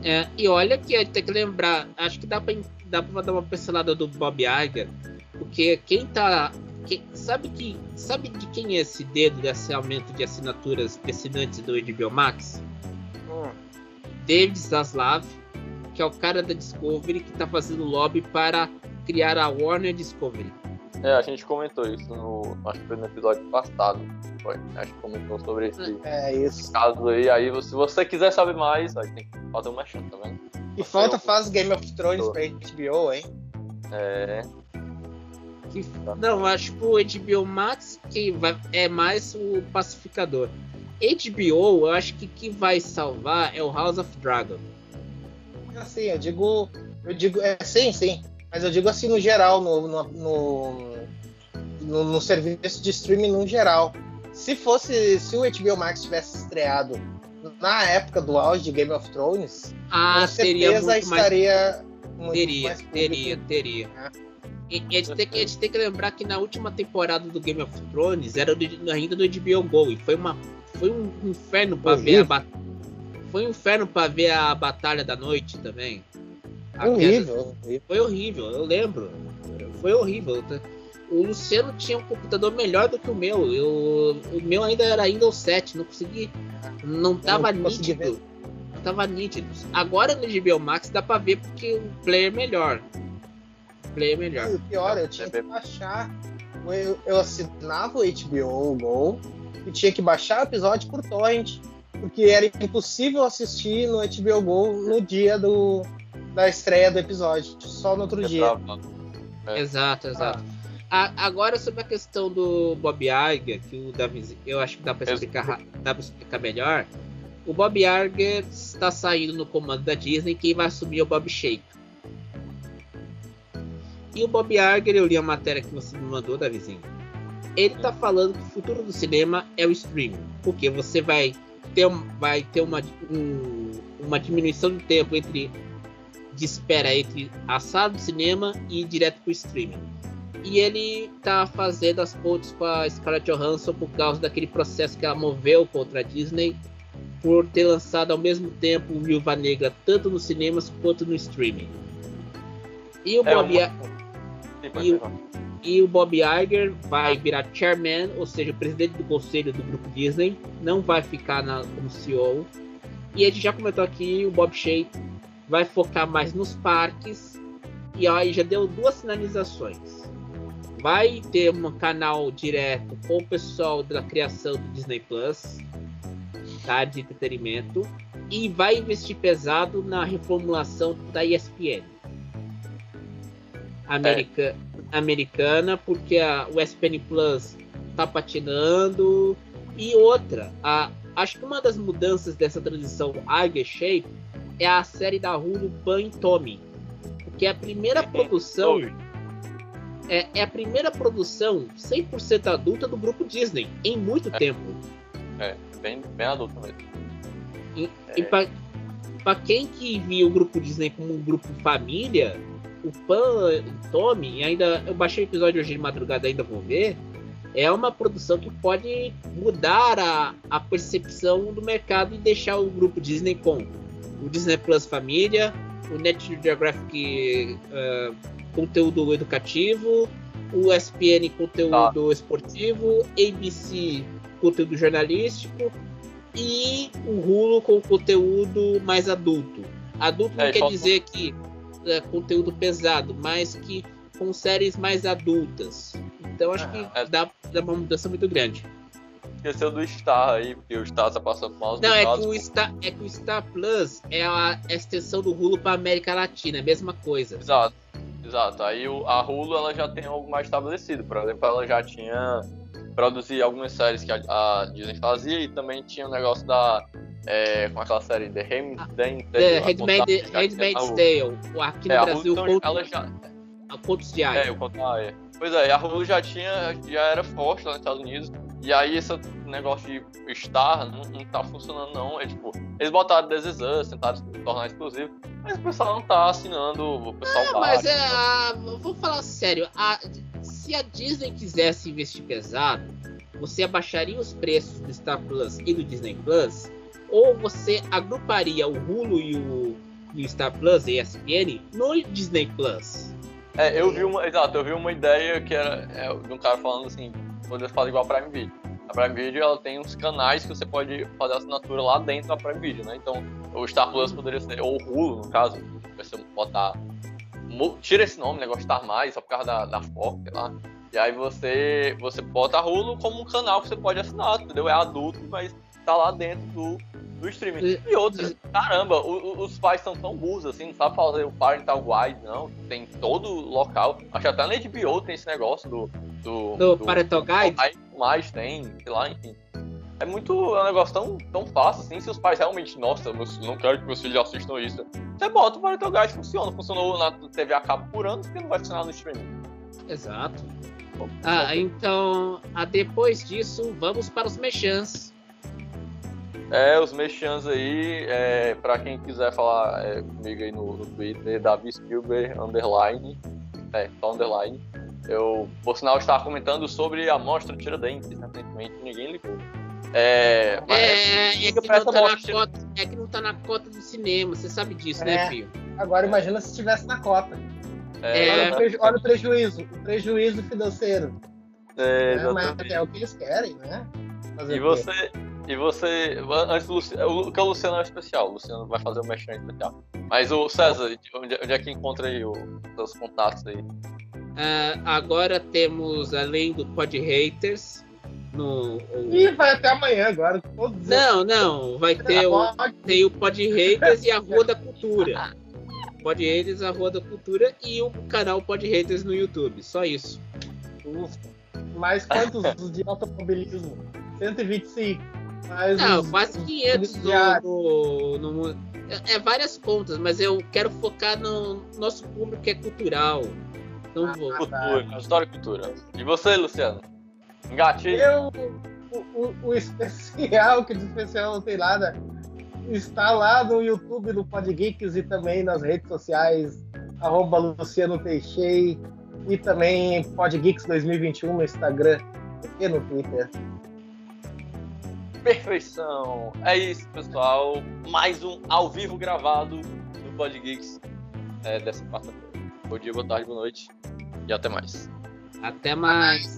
é. E olha que tem que lembrar, acho que dá pra, dá pra dar uma pincelada do Bob Iger, porque quem tá. quem- sabe, que, sabe de quem é esse dedo desse aumento de assinaturas assinantes do HBO Max? Hum. David Zaslav, que é o cara da Discovery que tá fazendo lobby para criar a Warner Discovery. É, a gente comentou isso no. Acho que foi no episódio passado. Foi. Acho que comentou sobre esse É isso. caso aí. Aí, se você quiser saber mais, aí tem que fazer uma chance, tá vendo? E falta faz Game of Thrones pra HBO, hein? É. Que, não, acho que o HBO Max que vai, é mais o pacificador. HBO, eu acho que que vai salvar é o House of Dragon. Assim, eu digo Eu digo, é, sim, sim. Mas eu digo assim no geral, no, no, no, no, no serviço de streaming no geral. Se fosse, se o HBO Max tivesse estreado na época do auge de Game of Thrones, Ah, com certeza muito mais. estaria muito Teria, mais público. teria, teria. né? E, e a, gente tem que, a gente tem que lembrar que na última temporada do Game of Thrones era do- ainda do HBO Go e foi uma foi um inferno pra ver a foi um inferno para ver a batalha da noite também. A Horrível, horrível. Foi horrível, eu lembro. Foi horrível. O Luciano tinha um computador melhor do que o meu. Eu, o meu ainda era Windows 7, não consegui. Não tava não nítido. Não tava nítido. Agora no HBO Max dá pra ver porque o player é melhor. O player é melhor. E o pior, eu tinha que baixar. Eu, eu assinava o HBO Go e tinha que baixar o episódio por torrent, porque era impossível assistir no HBO Go no dia do, da estreia do episódio, só no outro dia. É. Exato, exato. A- agora sobre a questão do Bob Iger, que o Davi, eu acho que dá pra Eu- explicar, dá explicar melhor. O Bob Iger está saindo no comando da Disney, quem vai assumir é o Bob Shape. E o Bob Iger, eu li a matéria que você me mandou, Davizinho. Ele tá falando que o futuro do cinema é o streaming, porque você vai ter, vai ter uma, um- uma diminuição de tempo entre de espera entre a sala do cinema e ir direto pro streaming. E ele tá fazendo as pontes com a Scarlett Johansson por causa daquele processo que ela moveu contra a Disney por ter lançado ao mesmo tempo o Viúva Negra tanto nos cinemas quanto no streaming. E o É, Bob, uma- Sim, E o- e o Bob Iger vai virar chairman, ou seja, presidente do conselho do grupo Disney, não vai ficar na, como CEO. E a gente já comentou aqui, o Bob Shea vai focar mais nos parques e aí já deu duas sinalizações. Vai ter um canal direto com o pessoal da criação do Disney Plus, tá, de entretenimento, e vai investir pesado na reformulação da ESPN. America, Americana, porque a, o ESPN Plus tá patinando. E outra, a, acho que uma das mudanças dessa transição Iger Shape é a série da Hulu Pan Tommy. Porque é a primeira produção é, é a primeira produção 100% adulta do grupo Disney em muito tempo. É, bem, bem adulto mesmo. E, É. e pra quem que via o grupo Disney como um grupo família, o Pan Tommy, ainda eu baixei o episódio hoje de madrugada, ainda vou ver. É uma produção que pode mudar a, a percepção do mercado e deixar o grupo Disney com o Disney Plus Família, o National Geographic eh, conteúdo educativo, o ESPN conteúdo esportivo, ABC conteúdo jornalístico e o Hulu com conteúdo mais adulto. Adulto não É, e quer falta- dizer que é conteúdo pesado, mas que com séries mais adultas. Então acho que É. dá, dá uma mudança muito grande. Esqueceu do Star aí, porque o Star tá passando mal. Não, é que, o Star, é que o Star Plus é a extensão do Hulu para América Latina, é a mesma coisa. Exato, exato. Aí a Hulu ela já tem algo mais estabelecido. Por exemplo, ela já tinha produzido algumas séries que a, a Disney fazia e também tinha o negócio da. É, com aquela série The Hand, The Handmaid- Handmaid's Tale, aqui no É, Brasil, Hulu, então, contos, ela já, contos de É, Aya. eu conto, ah, é. Pois é, a Hulu já tinha, já era forte lá nos Estados Unidos. E aí esse negócio de Star não, não tá funcionando não. É tipo, eles botaram This Is Us, tentaram tornar exclusivo, mas o pessoal não tá assinando, o pessoal Ah, mas é, a, vou falar sério, a- se a Disney quisesse investir pesado, você abaixaria os preços do Star Plus e do Disney Plus, ou você agruparia o Hulu e o, e o Star Plus e ESPN no Disney Plus. É, eu vi uma, exato, eu vi uma ideia que era é, de um cara falando assim, poderia fazer igual a Prime Video. A Prime Video ela tem uns canais que você pode fazer assinatura lá dentro da Prime Video, né? Então, o Star Plus poderia ser, ou o Hulu, no caso, você botar. Tira esse nome, negócio Star Mais, só por causa da, da Fox, sei lá. E aí você, você bota a Hulu como um canal que você pode assinar, entendeu? É adulto, mas tá lá dentro do, do streaming. E- outra, caramba, o- o- os pais são tão burros assim, não sabe fazer o parental guide, não. Tem todo local. Acho que até na HBO tem esse negócio do. Do, Do Parental Guide? Aí mais tem, sei lá, enfim. É muito. É um negócio tão, tão fácil assim. Se os pais realmente, nossa, meus, não quero que meus filhos assistam isso. Você bota o Parental Guide funciona. Funcionou na TV a cabo por anos, porque não vai funcionar no streaming. Exato. Ah, então, ah, depois disso, vamos para os mechãs. É, os mexãs aí, é, pra quem quiser falar é, comigo aí no, no Twitter, Davi Spielberg, underline, é, só underline. Eu, por sinal, estava comentando sobre a mostra Tiradentes, recentemente, ninguém ligou. É, mas É, é, que tá na mostra. cota, é que não tá na cota do cinema, você sabe disso, É. né, Fio? Agora imagina se estivesse na cota. É, É. Olha, o preju- olha o prejuízo, o prejuízo financeiro. é, né? Mas é o que eles querem, né? Fazer E você, e você, antes do Luciano, o que o Luciano é especial, o Luciano vai fazer o mexão especial. Mas o César, onde, onde é que encontra aí os seus contatos aí? Ah, agora temos, além do Pod Haters, no. o- Ih, vai até amanhã agora. Todos Não, não, vai ter o, tem o Pod Haters e a Rua da Cultura. Pod Haters, a Rua da Cultura e o canal Pod Haters no YouTube, só isso. Mais quantos de automobilismo? 125. Mais Não, os- quase os 500 diários. no, no, no- é, é várias contas, mas eu quero focar no nosso público que é cultural. Não vou. Cultura, história e cultura. E você, Luciano? Engatilho? Eu, o, o- o especial, que de especial não tem nada, está lá no YouTube do Podgeeks e também nas redes sociais, arroba Luciano Teixei e também Podgeeks 2021 no Instagram e no Twitter. Perfeição. É isso, pessoal. Mais um ao vivo gravado do Podgeeks é, dessa quarta-feira. Bom dia, boa tarde, boa noite e até mais. Até mais.